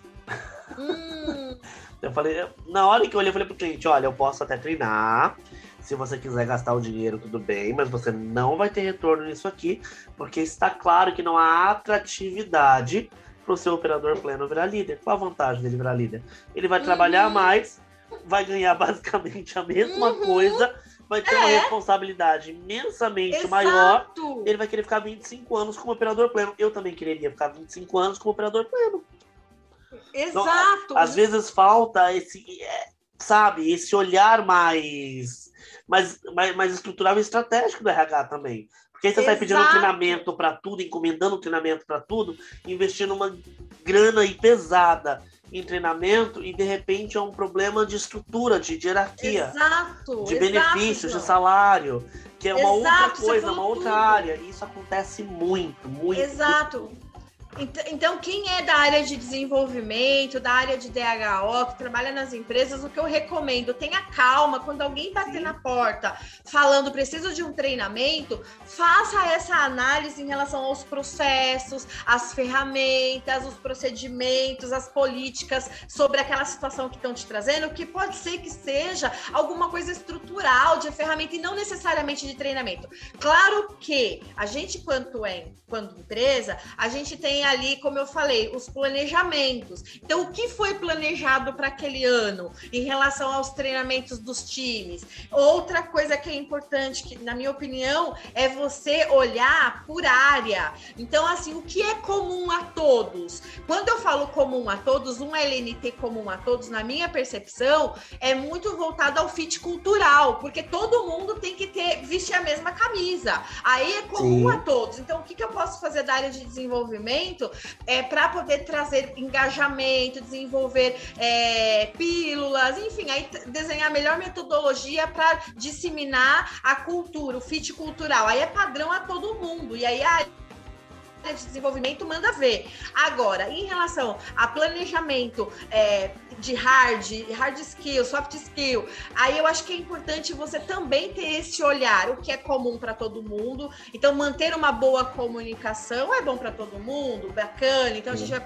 Hum. eu falei, na hora que eu olhei, eu falei pro cliente, olha, eu posso até treinar, se você quiser gastar o dinheiro, tudo bem, mas você não vai ter retorno nisso aqui, porque está claro que não há atratividade para o seu operador pleno virar líder. Qual a vantagem dele virar líder? Ele vai uhum. trabalhar mais, vai ganhar basicamente a mesma uhum. coisa, vai ter é. uma responsabilidade imensamente Exato. maior. Ele vai querer ficar 25 anos como operador pleno. Eu também quereria ficar 25 anos como operador pleno. Exato. Então, às vezes falta esse, é, sabe, esse olhar mais mas, mas, mas estrutural e estratégico do RH também. Porque aí você sai pedindo treinamento para tudo, encomendando treinamento para tudo, investindo uma grana aí pesada em treinamento e de repente é um problema de estrutura, de, de hierarquia, exato, de benefícios, de salário, que é uma exato, outra coisa, uma outra tudo. área. E isso acontece muito, muito. Exato. Então, quem é da área de desenvolvimento, da área de DHO, que trabalha nas empresas, o que eu recomendo, tenha calma, quando alguém bater Sim. na porta falando preciso de um treinamento, faça essa análise em relação aos processos, às ferramentas, os procedimentos, as políticas sobre aquela situação que estão te trazendo, que pode ser que seja alguma coisa estrutural de ferramenta e não necessariamente de treinamento. Claro que a gente, quanto é, quando empresa, a gente tem ali, como eu falei, os planejamentos. Então, o que foi planejado para aquele ano em relação aos treinamentos dos times? Outra coisa que é importante, que na minha opinião, é você olhar por área. Então, assim, o que é comum a todos? Quando eu falo comum a todos, um LNT comum a todos, na minha percepção, é muito voltado ao fit cultural, porque todo mundo tem que ter vestir a mesma camisa. Aí é comum Sim. a todos. Então, o que, que eu posso fazer da área de desenvolvimento? É, para poder trazer engajamento, desenvolver é, pílulas, enfim, aí desenhar a melhor metodologia para disseminar a cultura, o fit cultural. Aí é padrão a todo mundo. E aí a de desenvolvimento manda ver. Agora, em relação a planejamento é, de hard, hard skill, soft skill, aí eu acho que é importante você também ter esse olhar, o que é comum para todo mundo. Então, manter uma boa comunicação é bom para todo mundo, bacana. Então, a gente vai.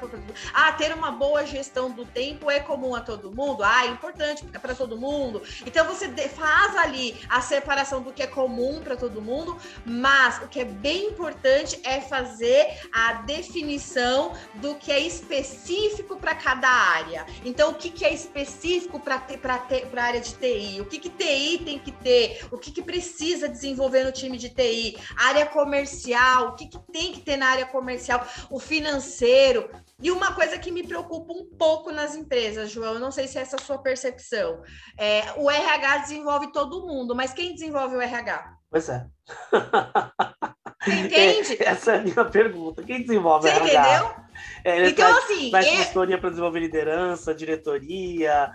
Ah, ter uma boa gestão do tempo é comum a todo mundo? Ah, é importante para todo mundo. Então, você faz ali a separação do que é comum para todo mundo, mas o que é bem importante é fazer a definição do que é específico para cada área. Então, o que, que é específico para a área de TI? O que, que TI tem que ter? O que, que precisa desenvolver no time de TI? Área comercial, o que, que tem que ter na área comercial? O financeiro. E uma coisa que me preocupa um pouco nas empresas, João, eu não sei se é essa a sua percepção. É, o RH desenvolve todo mundo, mas quem desenvolve o RH? Pois é. Entende? É, essa é a minha pergunta. Quem desenvolve Você RH? entendeu? É, então, faz, assim. Faz é... consultoria para desenvolver liderança, diretoria,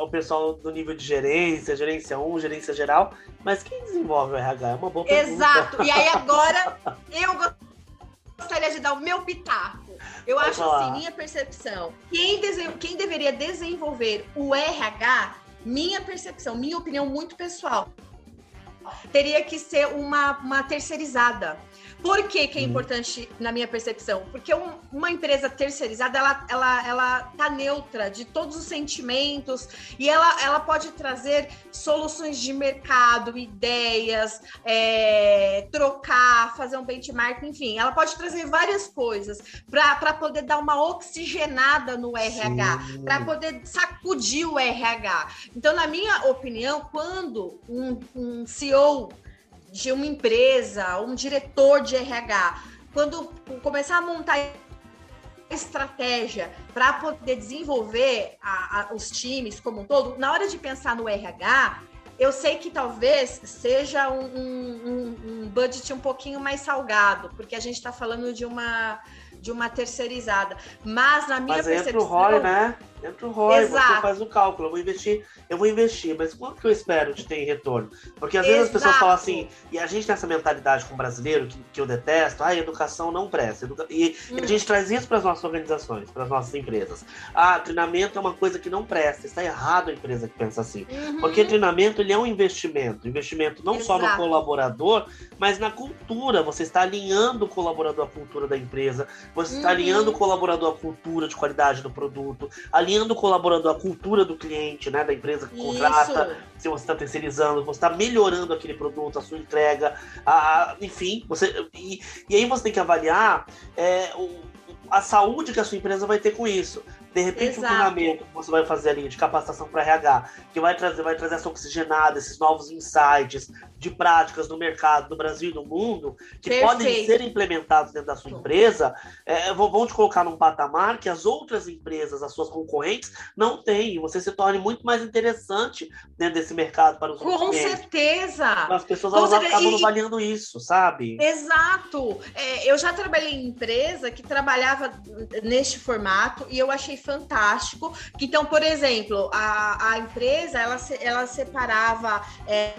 o pessoal do nível de gerência, gerência 1, gerência geral. Mas quem desenvolve o RH? É uma boa pergunta. Exato. E aí agora eu gostaria de dar o meu pitaco. Eu Pode acho falar. assim, minha percepção, quem, quem deveria desenvolver o RH, minha percepção, minha opinião muito pessoal, teria que ser uma, uma terceirizada. Por que, que é uhum. importante, na minha percepção? Porque um, uma empresa terceirizada, ela, ela, ela tá neutra de todos os sentimentos e ela, ela pode trazer soluções de mercado, ideias, é, trocar, fazer um benchmark, enfim, ela pode trazer várias coisas para poder dar uma oxigenada no RH, para poder sacudir o RH. Então, na minha opinião, quando um, um CEO de uma empresa, um diretor de RH, quando começar a montar estratégia para poder desenvolver a, a, os times como um todo, na hora de pensar no RH, eu sei que talvez seja um, um, um budget um pouquinho mais salgado, porque a gente está falando de uma de uma terceirizada. Mas na minha mas percepção. Entra o ROI, né? Entra o ROI, Exato. você faz o cálculo. Eu vou investir, eu vou investir, mas quanto que eu espero de ter retorno? Porque às vezes Exato. as pessoas falam assim, e a gente tem essa mentalidade com o brasileiro que, que eu detesto, ah, educação não presta. Educa... E, hum. a gente traz isso para as nossas organizações, para as nossas empresas. Ah, treinamento é uma coisa que não presta. Está errado a empresa que pensa assim. Uhum. Porque treinamento ele é um investimento. Investimento não Exato. só no colaborador, mas na cultura. Você está alinhando o colaborador à cultura da empresa, você está uhum. alinhando o colaborador à cultura de qualidade do produto, alinhando o colaborador à cultura do cliente, né, da empresa que contrata, Isso. se você está terceirizando, você está melhorando aquele produto, a sua entrega, a, enfim, você e, e aí você tem que avaliar é, o, a saúde que a sua empresa vai ter com isso. De repente, Exato. um treinamento que você vai fazer ali de capacitação para RH, que vai trazer, vai trazer essa oxigenada, esses novos insights de práticas no mercado do Brasil e do mundo, que Perfeito. podem ser implementados dentro da sua empresa, é, vão te colocar num patamar que as outras empresas, as suas concorrentes, não têm. Você se torne muito mais interessante dentro desse mercado para os Com certeza! As pessoas elas acabam e... avaliando isso, sabe? Exato! É, eu já trabalhei em empresa que trabalhava neste formato e eu achei fantástico. Então, por exemplo, a, a empresa ela, ela separava. É,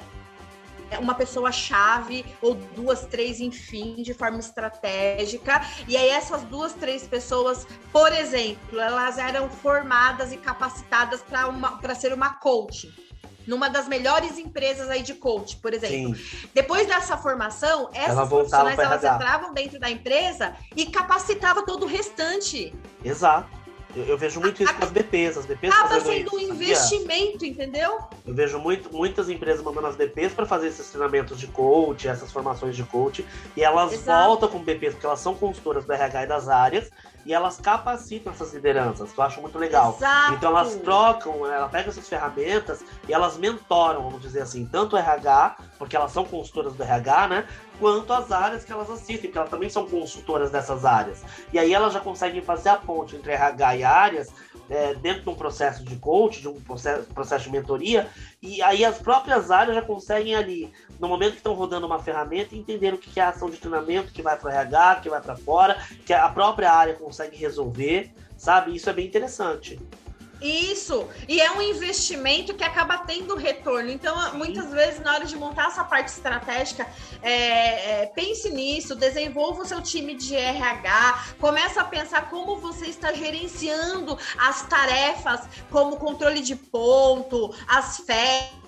uma pessoa chave ou duas, três, enfim, de forma estratégica. E aí essas duas, três pessoas, por exemplo, elas eram formadas e capacitadas para ser uma coach numa das melhores empresas aí de coach, por exemplo. Sim. Depois dessa formação, essas profissionais elas entravam dentro da empresa e capacitava todo o restante. Exato. Eu, eu vejo muito isso com as BPs. As BPs Acaba sendo um investimento, entendeu? Eu vejo muito, muitas empresas mandando as BPs para fazer esses treinamentos de coach, essas formações de coach, e elas Exato. voltam com BPs, porque elas são consultoras do RH e das áreas, e elas capacitam essas lideranças, que eu acho muito legal. Exato. Então elas trocam, ela pega essas ferramentas e elas mentoram, vamos dizer assim, tanto o RH, porque elas são consultoras do RH, né? Quanto as áreas que elas assistem, porque elas também são consultoras dessas áreas. E aí elas já conseguem fazer a ponte entre RH e áreas é, dentro de um processo de coach, de um processo, processo de mentoria, e aí as próprias áreas já conseguem ali, no momento que estão rodando uma ferramenta, entender o que é a ação de treinamento que vai para o RH, que vai para fora, que a própria área consegue resolver, sabe? Isso é bem interessante. Isso, e é um investimento que acaba tendo retorno. Então, muitas vezes, na hora de montar essa parte estratégica, é, é, pense nisso, desenvolva o seu time de RH, começa a pensar como você está gerenciando as tarefas, como controle de ponto, as férias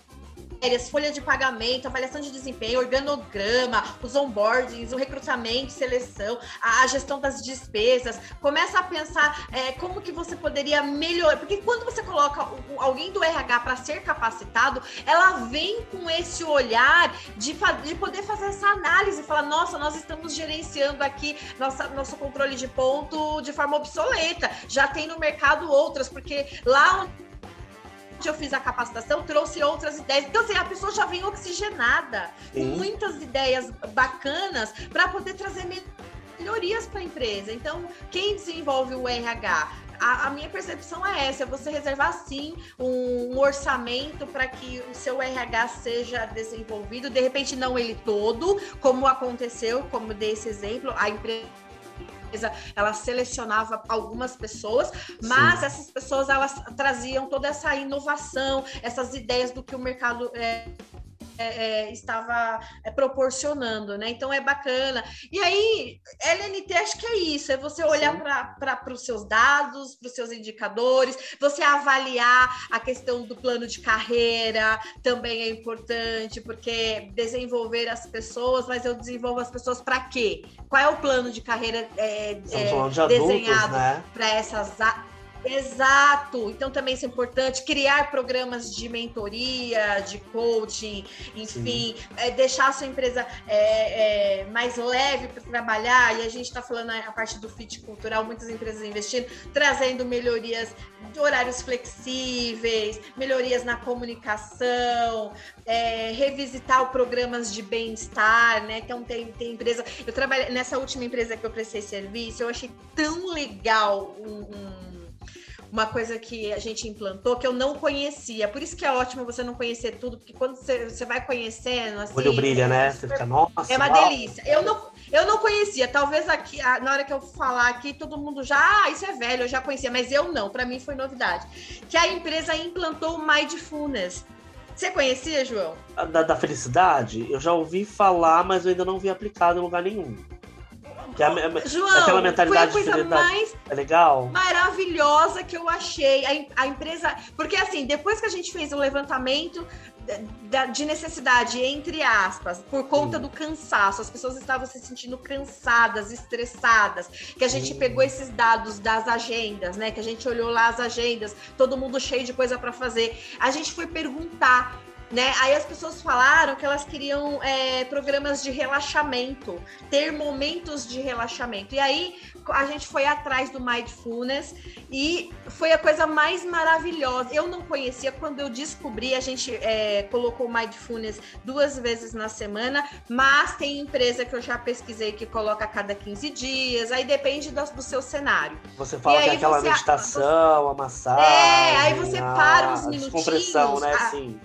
férias, folha de pagamento, avaliação de desempenho, organograma, os onboardings, o recrutamento, seleção, a, a gestão das despesas. Começa a pensar é, como que você poderia melhorar, porque quando você coloca alguém do RH para ser capacitado, ela vem com esse olhar de, de poder fazer essa análise, falar, nossa, nós estamos gerenciando aqui nossa, nosso controle de ponto de forma obsoleta. Já tem no mercado outras, porque lá onde eu fiz a capacitação, trouxe outras ideias. Então, assim, a pessoa já vem oxigenada, com muitas ideias bacanas para poder trazer melhorias para a empresa. Então, quem desenvolve o RH? A, a, minha percepção é essa: é você reservar sim um, um orçamento para que o seu RH seja desenvolvido, de repente, não ele todo, como aconteceu, como dei esse exemplo, a empresa ela selecionava algumas pessoas, mas Sim. essas pessoas elas traziam toda essa inovação, essas ideias do que o mercado é, é, é, estava é, proporcionando, né? Então é bacana. E aí, LNT acho que é isso, é você olhar para os seus dados, para os seus indicadores, você avaliar a questão do plano de carreira, também é importante, porque desenvolver as pessoas, mas eu desenvolvo as pessoas para quê? Qual é o plano de carreira é, de desenhado né? para essas Exato. Então também isso é importante criar programas de mentoria, de coaching, enfim, é, deixar a sua empresa é, é, mais leve para trabalhar. E a gente está falando a parte do fit cultural, muitas empresas investindo, trazendo melhorias de horários flexíveis, melhorias na comunicação, é, revisitar programas de bem-estar, né? Então tem, tem empresa. Eu trabalhei nessa última empresa que eu prestei serviço, eu achei tão legal um, um uma coisa que a gente implantou que eu não conhecia. Por isso que é ótimo você não conhecer tudo, porque quando você, você vai conhecendo, assim. O olho brilha, né? Você fica, nossa. É uma uau. delícia. Eu não, eu não conhecia. Talvez aqui, na hora que eu falar aqui, todo mundo já, ah, isso é velho, eu já conhecia, mas eu não. Para mim foi novidade. Que a empresa implantou o Mindfulness. Você conhecia, João? Da, da felicidade? Eu já ouvi falar, mas eu ainda não vi aplicado em lugar nenhum. Que é João, aquela mentalidade foi a coisa mais é legal. maravilhosa que eu achei. A, a, empresa. Porque assim, depois que a gente fez o levantamento de necessidade, entre aspas, por conta Sim. do cansaço, as pessoas estavam se sentindo cansadas, estressadas, que a gente Sim. pegou esses dados das agendas, né? Que a gente olhou lá as agendas, todo mundo cheio de coisa para fazer. A gente foi perguntar né? Aí as pessoas falaram que elas queriam é, programas de relaxamento, ter momentos de relaxamento. E aí a gente foi atrás do Mindfulness e foi a coisa mais maravilhosa. Eu não conhecia, quando eu descobri, a gente é, colocou o Mindfulness duas vezes na semana, mas tem empresa que eu já pesquisei que coloca a cada 15 dias, aí depende do, do seu cenário. Você fala que é aquela meditação, você, a massagem. É, aí você para uns minutinhos. né? A, Sim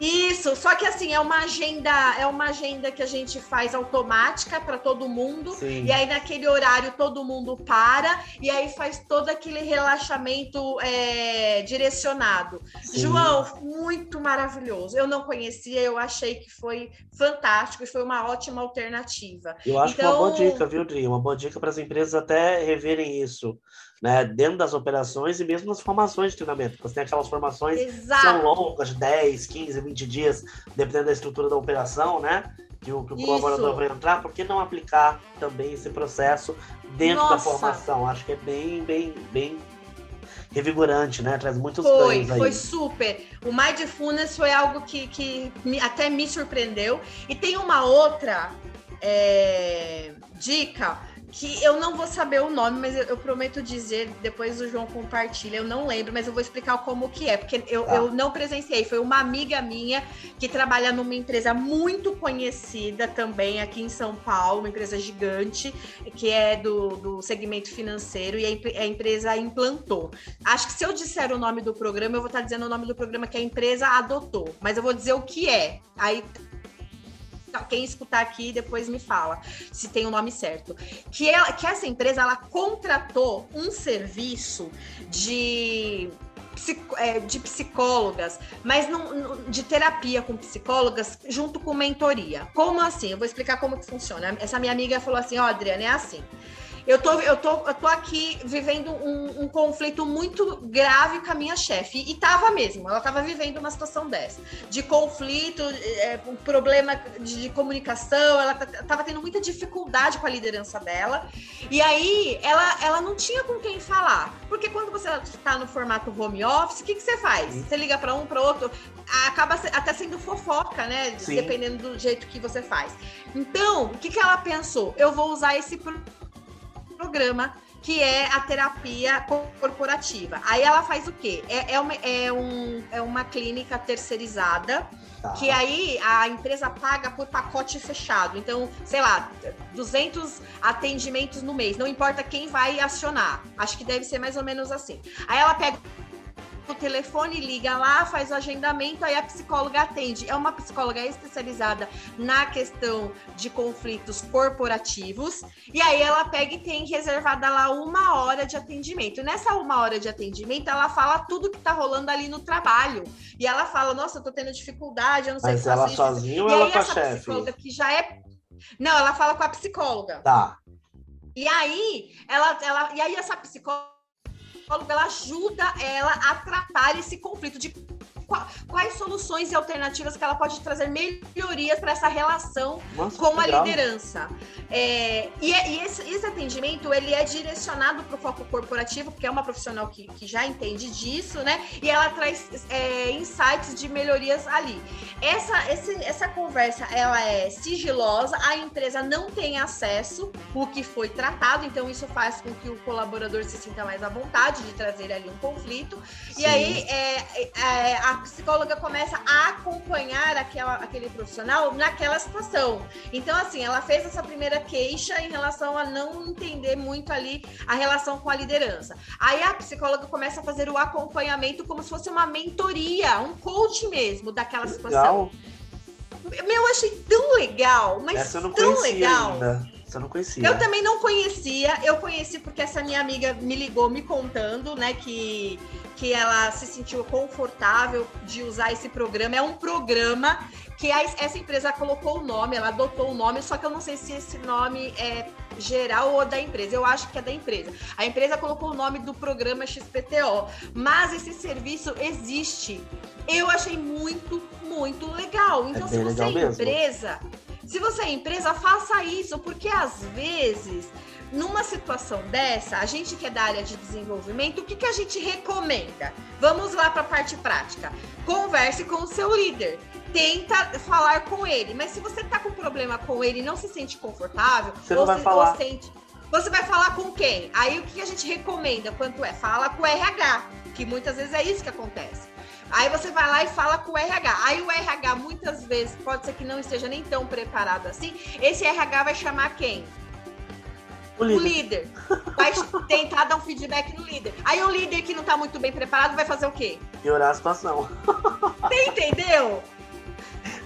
isso, só que assim, é uma agenda, é uma agenda que a gente faz automática para todo mundo. Sim. E aí, naquele horário, todo mundo para e aí faz todo aquele relaxamento é, direcionado. Sim. João, muito maravilhoso. Eu não conhecia, eu achei que foi fantástico e foi uma ótima alternativa. Eu acho então... que é uma boa então dica, viu, Dri? Uma boa dica para as empresas até reverem isso né, dentro das operações e mesmo nas formações de treinamento. Você tem aquelas formações Exato. que são longas, 10, 15, 20 dias, dependendo da estrutura da operação, né? Que o, que o colaborador vai entrar, por que não aplicar também esse processo dentro Nossa. da formação? Acho que é bem, bem, bem revigorante, né? Traz muitos foi, ganhos aí. Foi super. O Mindfulness foi algo que, que me, até me surpreendeu. E tem uma outra é, dica que eu não vou saber o nome, mas eu, eu, prometo dizer, depois o João compartilha, eu não lembro, mas eu vou explicar como que é, porque eu, ah. eu não presenciei, foi uma amiga minha que trabalha numa empresa muito conhecida também aqui em São Paulo, uma empresa gigante, que é do, do segmento financeiro, e a, a empresa implantou. Acho que se eu disser o nome do programa, eu vou estar dizendo o nome do programa que a empresa adotou, mas eu vou dizer o que é. Aí quem escutar aqui depois me fala se tem o nome certo. Que, ela, que essa empresa ela contratou um serviço de é, de psicólogas, mas não, de terapia com psicólogas junto com mentoria. Como assim? Eu vou explicar como que funciona. Essa minha amiga falou assim, ó, oh, Adriana, é assim eu tô, eu tô, eu tô aqui vivendo um, um conflito muito grave com a minha chefe. E tava mesmo, ela tava vivendo uma situação dessa. De conflito, é, um problema de, de, comunicação, ela tava tendo muita dificuldade com a liderança dela. E aí, ela, ela não tinha com quem falar. Porque quando você está no formato home office, o que, que você faz? Você liga para um, para outro, acaba até sendo fofoca, né? Sim. Dependendo do jeito que você faz. Então, o que, que ela pensou? Eu vou usar esse programa que é a terapia corporativa. Aí ela faz o quê? É, é, uma, é, um, é uma clínica terceirizada, tá. que aí a empresa paga por pacote fechado. Então, sei lá, 200 atendimentos no mês, não importa quem vai acionar. Acho que deve ser mais ou menos assim. Aí ela pega o telefone, liga lá, faz o agendamento, aí a psicóloga atende. É uma psicóloga especializada na questão de conflitos corporativos, e aí ela pega e tem reservada lá uma hora de atendimento. Nessa uma hora de atendimento, ela fala tudo que tá rolando ali no trabalho. E ela fala: Nossa, eu tô tendo dificuldade, eu não sei Mas ela sozinha ou e ela aí, com a essa chefe? psicóloga que já é. Não, ela fala com a psicóloga. Tá. E aí, ela, ela, e aí essa psicóloga ela ajuda ela a tratar esse conflito de qua- quais soluções e alternativas que ela pode trazer melhorias para essa relação Nossa, com a legal. liderança. É, e é- e esse, esse atendimento ele é direcionado para o foco corporativo, porque é uma profissional que, que já entende disso, né? E ela traz é, insights de melhorias ali. Essa, esse- essa conversa ela é sigilosa, a empresa não tem acesso o que foi tratado, então isso faz com que o colaborador se sinta mais à vontade de trazer ali um conflito. E Sim. aí é, é, a psicóloga começa a acompanhar aquela, aquele profissional naquela situação. Então, assim, ela fez essa primeira queixa em relação a não entender muito ali a relação com a liderança. Aí a psicóloga começa a fazer o acompanhamento como se fosse uma mentoria, um coach mesmo daquela situação. Legal. Meu, eu achei tão legal, mas Essa eu não tão legal. ainda. Eu não conhecia. Eu também não conhecia, eu conheci porque essa minha amiga me ligou me contando, né, que, que ela se sentiu confortável de usar esse programa. É um programa que a- essa empresa colocou o nome, ela adotou o nome, só que eu não sei se esse nome é geral ou da empresa. Eu acho que é da empresa. A empresa colocou o nome do programa XPTO, mas esse serviço existe. Eu achei muito, muito legal. Então, se bem você é legal mesmo. empresa, se você é empresa, faça isso, porque às vezes, numa situação dessa, a gente que é da área de desenvolvimento, o que, que a gente recomenda? Vamos lá para a parte prática. Converse com o seu líder. Tenta falar com ele. Mas se você tá com problema com ele e não se sente confortável, Você não ou vai se- falar. sente- você vai falar com quem? Aí o que a gente recomenda? Quanto é? Fala com o RH, que muitas vezes é isso que acontece. Aí você vai lá e fala com o RH. Aí o RH muitas vezes pode ser que não esteja nem tão preparado assim. Esse RH vai chamar quem? O O líder. líder. Vai tentar dar um feedback no líder. Aí o líder que não tá muito bem preparado vai fazer o quê? Piorar a situação. Você entendeu?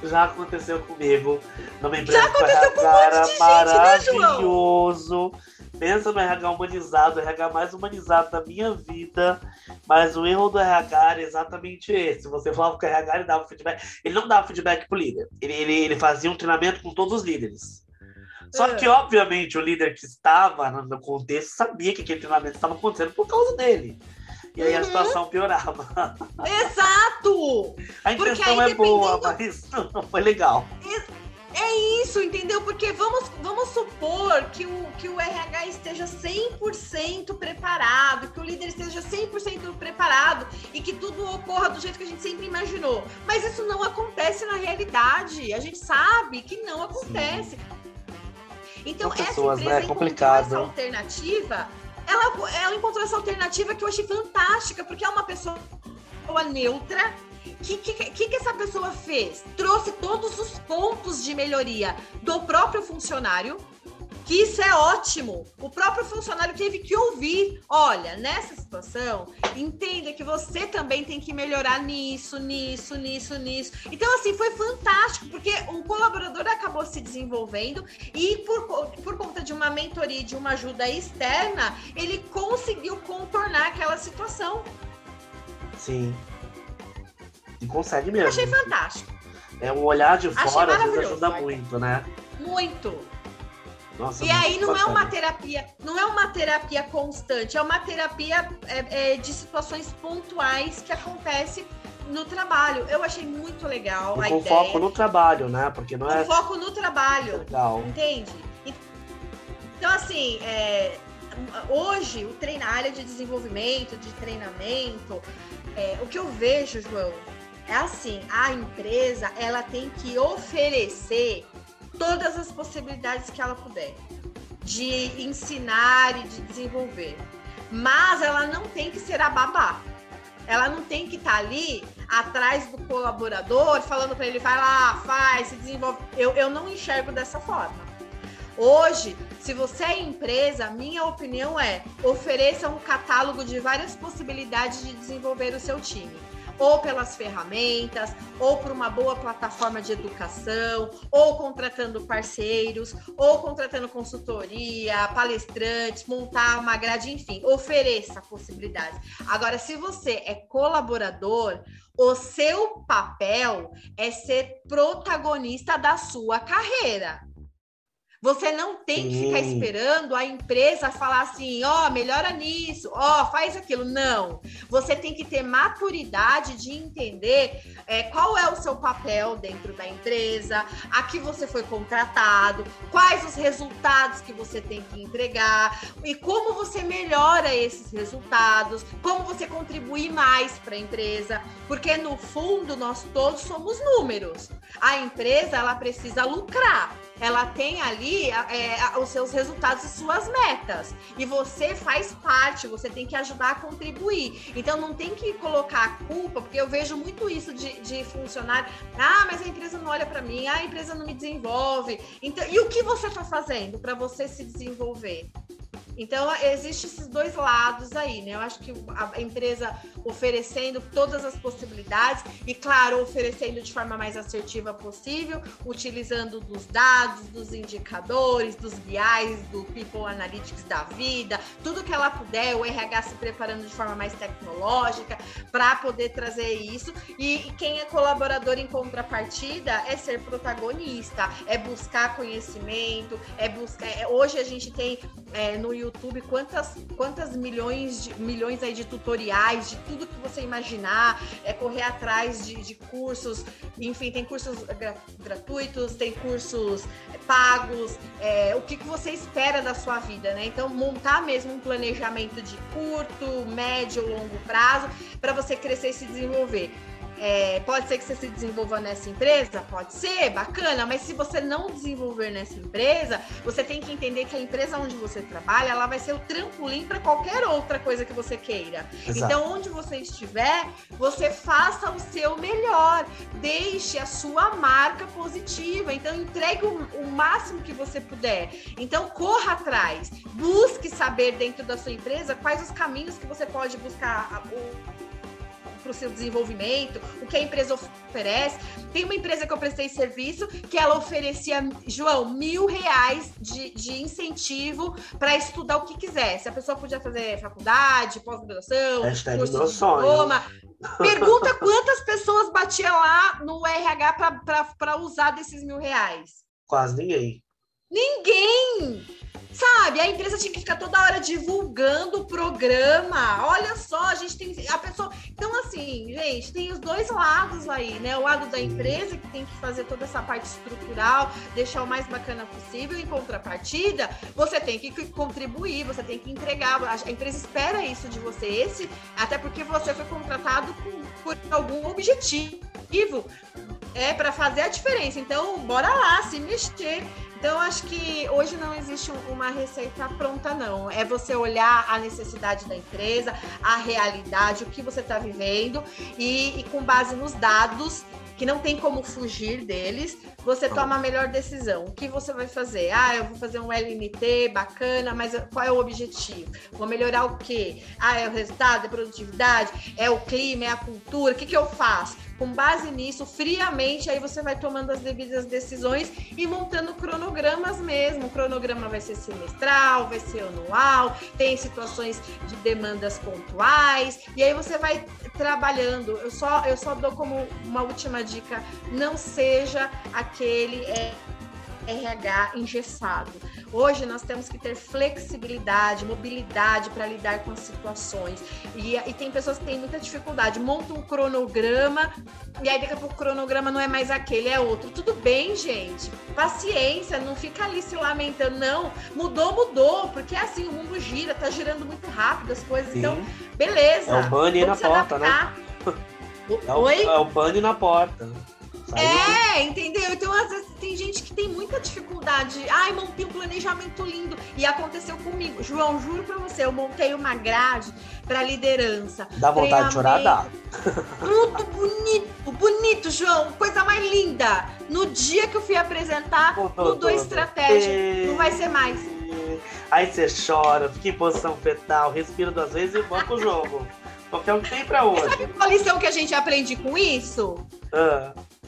Já aconteceu comigo. Numa empresa Já aconteceu que com um monte de gente, né, João? Pensa no RH humanizado, o RH mais humanizado da minha vida. Mas o erro do RH era exatamente esse. Você falava com o RH, ele dava feedback. Ele não dava feedback pro líder. Ele, ele, ele fazia um treinamento com todos os líderes. Só É. que, obviamente, o líder que estava no contexto sabia que aquele treinamento estava acontecendo por causa dele. E aí a Uhum. situação piorava. Exato! A intenção aí, é boa, mas não foi legal. É isso, entendeu? Porque vamos, vamos supor que o, que o RH esteja 100% preparado, que o líder esteja 100% preparado e que tudo ocorra do jeito que a gente sempre imaginou. Mas isso não acontece na realidade. A gente sabe que não acontece. Então, São essa pessoas, empresa né? É encontrou complicado. essa alternativa. Ela, ela encontrou essa alternativa que eu achei fantástica, porque é uma pessoa neutra o que, que, que, que essa pessoa fez? Trouxe todos os pontos de melhoria do próprio funcionário, que isso é ótimo. O próprio funcionário teve que ouvir: olha, nessa situação, entenda que você também tem que melhorar nisso, nisso, nisso, nisso. Então, assim, foi fantástico, porque o colaborador acabou se desenvolvendo e, por, por conta de uma mentoria, e de uma ajuda externa, ele conseguiu contornar aquela situação. Sim. E consegue Eu mesmo. achei fantástico. É um olhar de fora, às vezes maravilhoso, ajuda muito, né? Muito. Nossa, E aí não é bacana. uma terapia, não é uma terapia constante, é uma terapia é, é, de situações pontuais que acontece no trabalho. Eu achei muito legal E a com ideia. foco no trabalho, né? Porque não Com é foco no trabalho, legal. entende? Então, assim, é, hoje, o treino, a área de desenvolvimento, de treinamento, é, o que eu vejo, João, é assim, a empresa, ela tem que oferecer todas as possibilidades que ela puder de ensinar e de desenvolver. Mas ela não tem que ser a babá. Ela não tem que estar ali atrás do colaborador, falando para ele, vai lá, faz, se desenvolve. Eu, eu não enxergo dessa forma. Hoje, Se você é empresa, minha opinião é ofereça um catálogo de várias possibilidades de desenvolver o seu time ou pelas ferramentas, ou por uma boa plataforma de educação, ou contratando parceiros, ou contratando consultoria, palestrantes, montar uma grade, enfim, ofereça possibilidades. Agora, se você é colaborador, o seu papel é ser protagonista da sua carreira. Você não tem que ficar esperando a empresa falar assim, ó, oh, melhora nisso, ó, oh, faz aquilo. Não. Você tem que ter maturidade de entender é, qual é o seu papel dentro da empresa, a que você foi contratado, quais os resultados que você tem que entregar e como você melhora esses resultados, como você contribui mais para a empresa, porque no fundo nós todos somos números. A empresa ela precisa lucrar ela tem ali é, os seus resultados e suas metas. E você faz parte, você tem que ajudar a contribuir. Então não tem que colocar a culpa, porque eu vejo muito isso de, de funcionário. Ah, mas a empresa não olha para mim, ah, a empresa não me desenvolve. Então, e o que você está fazendo para você se desenvolver? Então, existem esses dois lados aí, né? Eu acho que a empresa oferecendo todas as possibilidades e, claro, oferecendo de forma mais assertiva possível, utilizando dos dados, dos indicadores, dos BIs, do People Analytics da vida, tudo que ela puder, o RH se preparando de forma mais tecnológica para poder trazer isso. E quem é colaborador em contrapartida é ser protagonista, é buscar conhecimento, é buscar. É, hoje a gente tem é, no YouTube quantas, quantas milhões de milhões aí de tutoriais, de tudo que você imaginar, é correr atrás de, de cursos, enfim, tem cursos gra gratuitos, tem cursos é, pagos, é, o que, que você espera da sua vida, né? Então, montar mesmo um planejamento de curto, médio, longo prazo para você crescer e se desenvolver. É, pode ser que você se desenvolva nessa empresa? Pode ser, bacana, mas se você não desenvolver nessa empresa, você tem que entender que a empresa onde você trabalha, ela vai ser o trampolim para qualquer outra coisa que você queira. Exato. Então, onde você estiver, você faça o seu melhor, deixe a sua marca positiva. Então, entregue o, o máximo que você puder. Então, corra atrás, busque saber dentro da sua empresa quais os caminhos que você pode buscar o para o seu desenvolvimento, o que a empresa oferece. Tem uma empresa que eu prestei serviço que ela oferecia, João, mil reais de, de incentivo para estudar o que quisesse. A pessoa podia fazer faculdade, pós-graduação, curso de diploma. Pergunta quantas pessoas batiam lá no RH para usar desses mil reais. Quase ninguém. Ninguém! Sabe, a empresa tinha que ficar toda hora divulgando o programa. Olha só, a gente tem a pessoa. Então, assim, gente, tem os dois lados aí, né? O lado da empresa que tem que fazer toda essa parte estrutural, deixar o mais bacana possível. Em contrapartida, você tem que contribuir, você tem que entregar. A empresa espera isso de você, esse, até porque você foi contratado por, por algum objetivo é para fazer a diferença. Então, bora lá, se mexer. Então, acho que hoje não existe uma receita pronta, não. É você olhar a necessidade da empresa, a realidade, o que você está vivendo e, e com base nos dados que não tem como fugir deles, você toma a melhor decisão. O que você vai fazer? Ah, eu vou fazer um LNT bacana, mas qual é o objetivo? Vou melhorar o quê? Ah, é o resultado, é a produtividade, é o clima, é a cultura, o que, que eu faço? Com base nisso, friamente, aí você vai tomando as devidas decisões e montando cronogramas mesmo. O cronograma vai ser semestral, vai ser anual, tem situações de demandas pontuais, e aí você vai trabalhando. Eu só, eu só dou como uma última dica: não seja aquele. É, RH engessado. Hoje nós temos que ter flexibilidade, mobilidade para lidar com as situações. E, e, tem pessoas que têm muita dificuldade, montam um cronograma e aí daqui a pouco o cronograma não é mais aquele, é outro. Tudo bem, gente. Paciência, não fica ali se lamentando, não. Mudou, mudou, porque é assim, o mundo gira, tá girando muito rápido as coisas. Sim. Então, beleza. É o bunny na porta, né? adaptar. né? É o, Oi? É o bunny na porta. É, entendeu? Então, às vezes, tem gente que tem muita dificuldade. Ai, montei um planejamento lindo. E aconteceu comigo. João, juro pra você, eu montei uma grade pra liderança. Dá vontade de chorar? Dá. Tudo bonito, bonito, João. Coisa mais linda. No dia que eu fui apresentar, mudou a estratégia. Não vai ser mais. Aí você chora, fica em posição fetal, respira duas vezes e volta pro jogo. O que tem pra hoje. Sabe qual lição que a gente aprende com isso? Ah,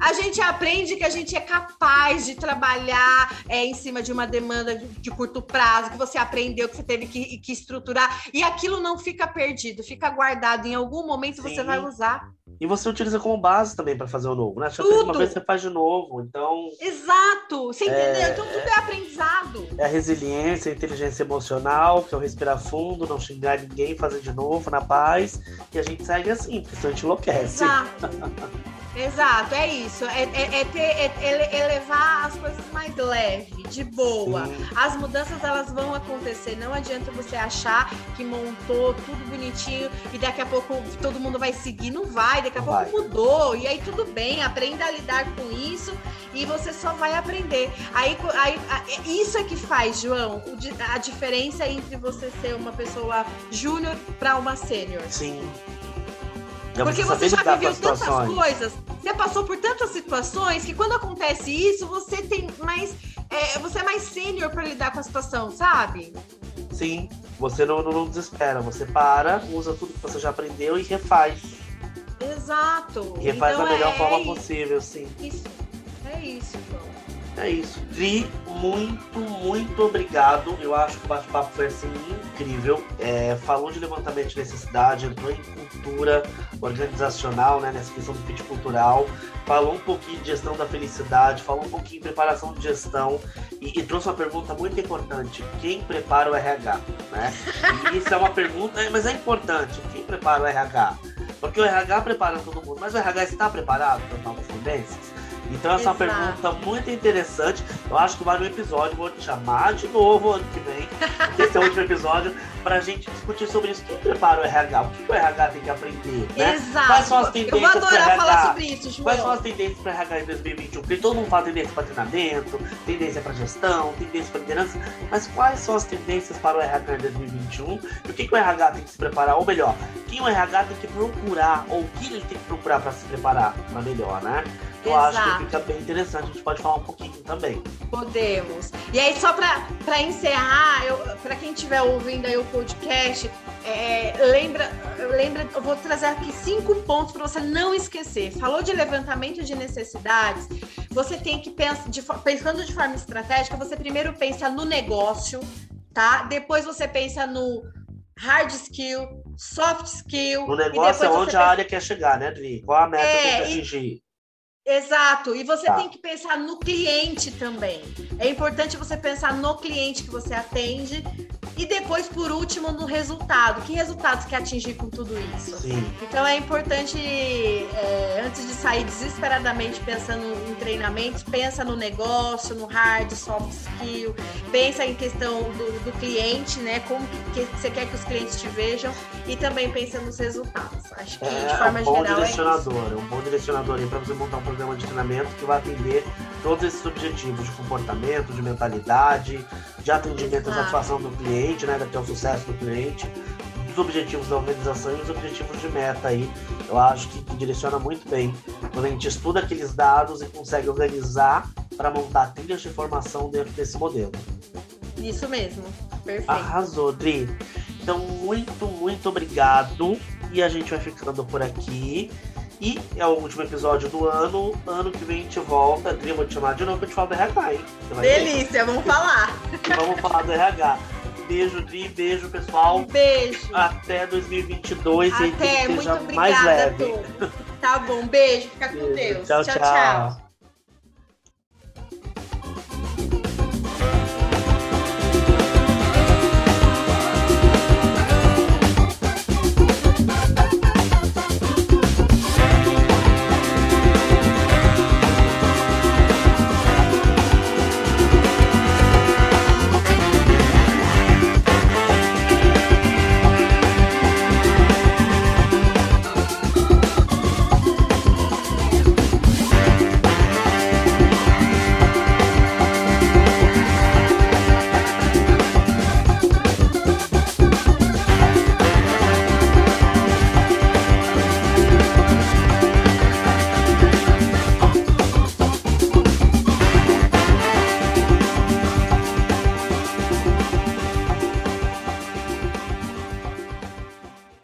A gente aprende que a gente é capaz de trabalhar é, em cima de uma demanda de, de curto prazo, que você aprendeu, que você teve que, que estruturar, e aquilo não fica perdido, fica guardado. Em algum momento você Sim. vai usar. E você utiliza como base também pra fazer o novo, né? Você fez uma Tudo. vez, você faz de novo. Então, Exato! Você entendeu? É, Então tudo é aprendizado. é a resiliência, a inteligência emocional, que é o respirar fundo, não xingar ninguém, fazer de novo na paz. E a gente segue assim, porque senão a gente enlouquece. Exato. Exato, é isso. É, é- é ter, é- é- é levar as coisas mais leve, de boa. Sim. As mudanças elas vão acontecer. Não adianta você achar que montou tudo bonitinho e daqui a pouco todo mundo vai seguir. Não vai, daqui a Não pouco vai. mudou. E aí tudo bem, aprenda a lidar com isso e você só vai aprender. Aí, aí é- isso é que faz, João, a diferença entre você ser uma pessoa júnior para uma sênior. Sim. Porque você já viveu as tantas coisas, você passou por tantas situações que quando acontece isso, você tem mais. é, você é mais sênior para lidar com a situação, sabe? Sim. Você não, não, não desespera. Você para, usa tudo que você já aprendeu e refaz. Exato. E refaz Então, da melhor é, forma é possível, sim. isso. É isso, João. É isso. Dri, muito, muito obrigado. Eu acho que o bate-papo foi assim incrível. É, falou de levantamento de necessidade, entrou em cultura organizacional, né, nessa questão do fit cultural. Falou um pouquinho de gestão da felicidade, falou um pouquinho de preparação de gestão e, e trouxe uma pergunta muito importante: quem prepara o RH? Né? E isso é uma pergunta, é, mas é importante: quem prepara o RH? Porque o RH prepara todo mundo, mas o RH está preparado para novas tendências? Então essa é uma Exato. pergunta muito interessante. Eu acho que vai no episódio, vou te chamar de novo ano que vem, esse é o último episódio, para a gente discutir sobre isso. Quem prepara o RH? O que o RH tem que aprender? Né? Exato. Quais são as Eu tendências vou adorar falar sobre isso, João. Quais são as tendências para RH em 2021? Porque todo mundo fala tendência para treinamento, tendência para gestão, tendência para liderança, mas quais são as tendências para o RH em 2021? E o que, que o RH tem que se preparar? Ou melhor, quem o RH tem que procurar, ou o que ele tem que procurar para se preparar para melhor, né? Eu acho Exato. que fica bem interessante, a gente pode falar um pouquinho também. Podemos. E aí, só para encerrar, para quem estiver ouvindo aí o podcast, é, lembra, lembra, eu vou trazer aqui cinco pontos para você não esquecer. Falou de levantamento de necessidades, você tem que pensar, de, pensando de forma estratégica, você primeiro pensa no negócio, tá? Depois você pensa no hard skill, soft skill. E negócio é onde a área quer chegar, né, Dri? Qual a meta É, que tem que atingir? Exato, e você Tá. tem que pensar no cliente também. É importante você pensar no cliente que você atende e depois, por último, no resultado. Que resultados quer atingir com tudo isso? Sim. Então é importante, é, antes de sair desesperadamente pensando em treinamentos, pensa no negócio, no hard, soft skill, pensa em questão do, do cliente, né? Como que, que você quer que os clientes te vejam e também pensa nos resultados. Acho que de É forma um bom geral é isso. direcionador, é um bom direcionador aí para você montar um programa de treinamento que vai atender todos esses objetivos de comportamento, de mentalidade, de atendimento à Exato. satisfação do cliente, né, até o sucesso do cliente, dos objetivos da organização e os objetivos de meta aí. Eu acho que, que direciona muito bem quando a gente estuda aqueles dados e consegue organizar para montar trilhas de formação dentro desse modelo. Isso mesmo. Perfeito. Arrasou, Dri. Então, muito, muito obrigado. E a gente vai ficando por aqui. E é o último episódio do ano. Ano que vem a gente volta. Dri, eu vou te chamar de novo pra gente falar do RH, hein? Delícia, vamos falar. E vamos falar do RH. Beijo, Dri. Beijo, pessoal. Um beijo. Até 2022. e Até, que muito seja obrigada mais leve. Tá bom, beijo, fica com Beijo. Deus. tchau. tchau.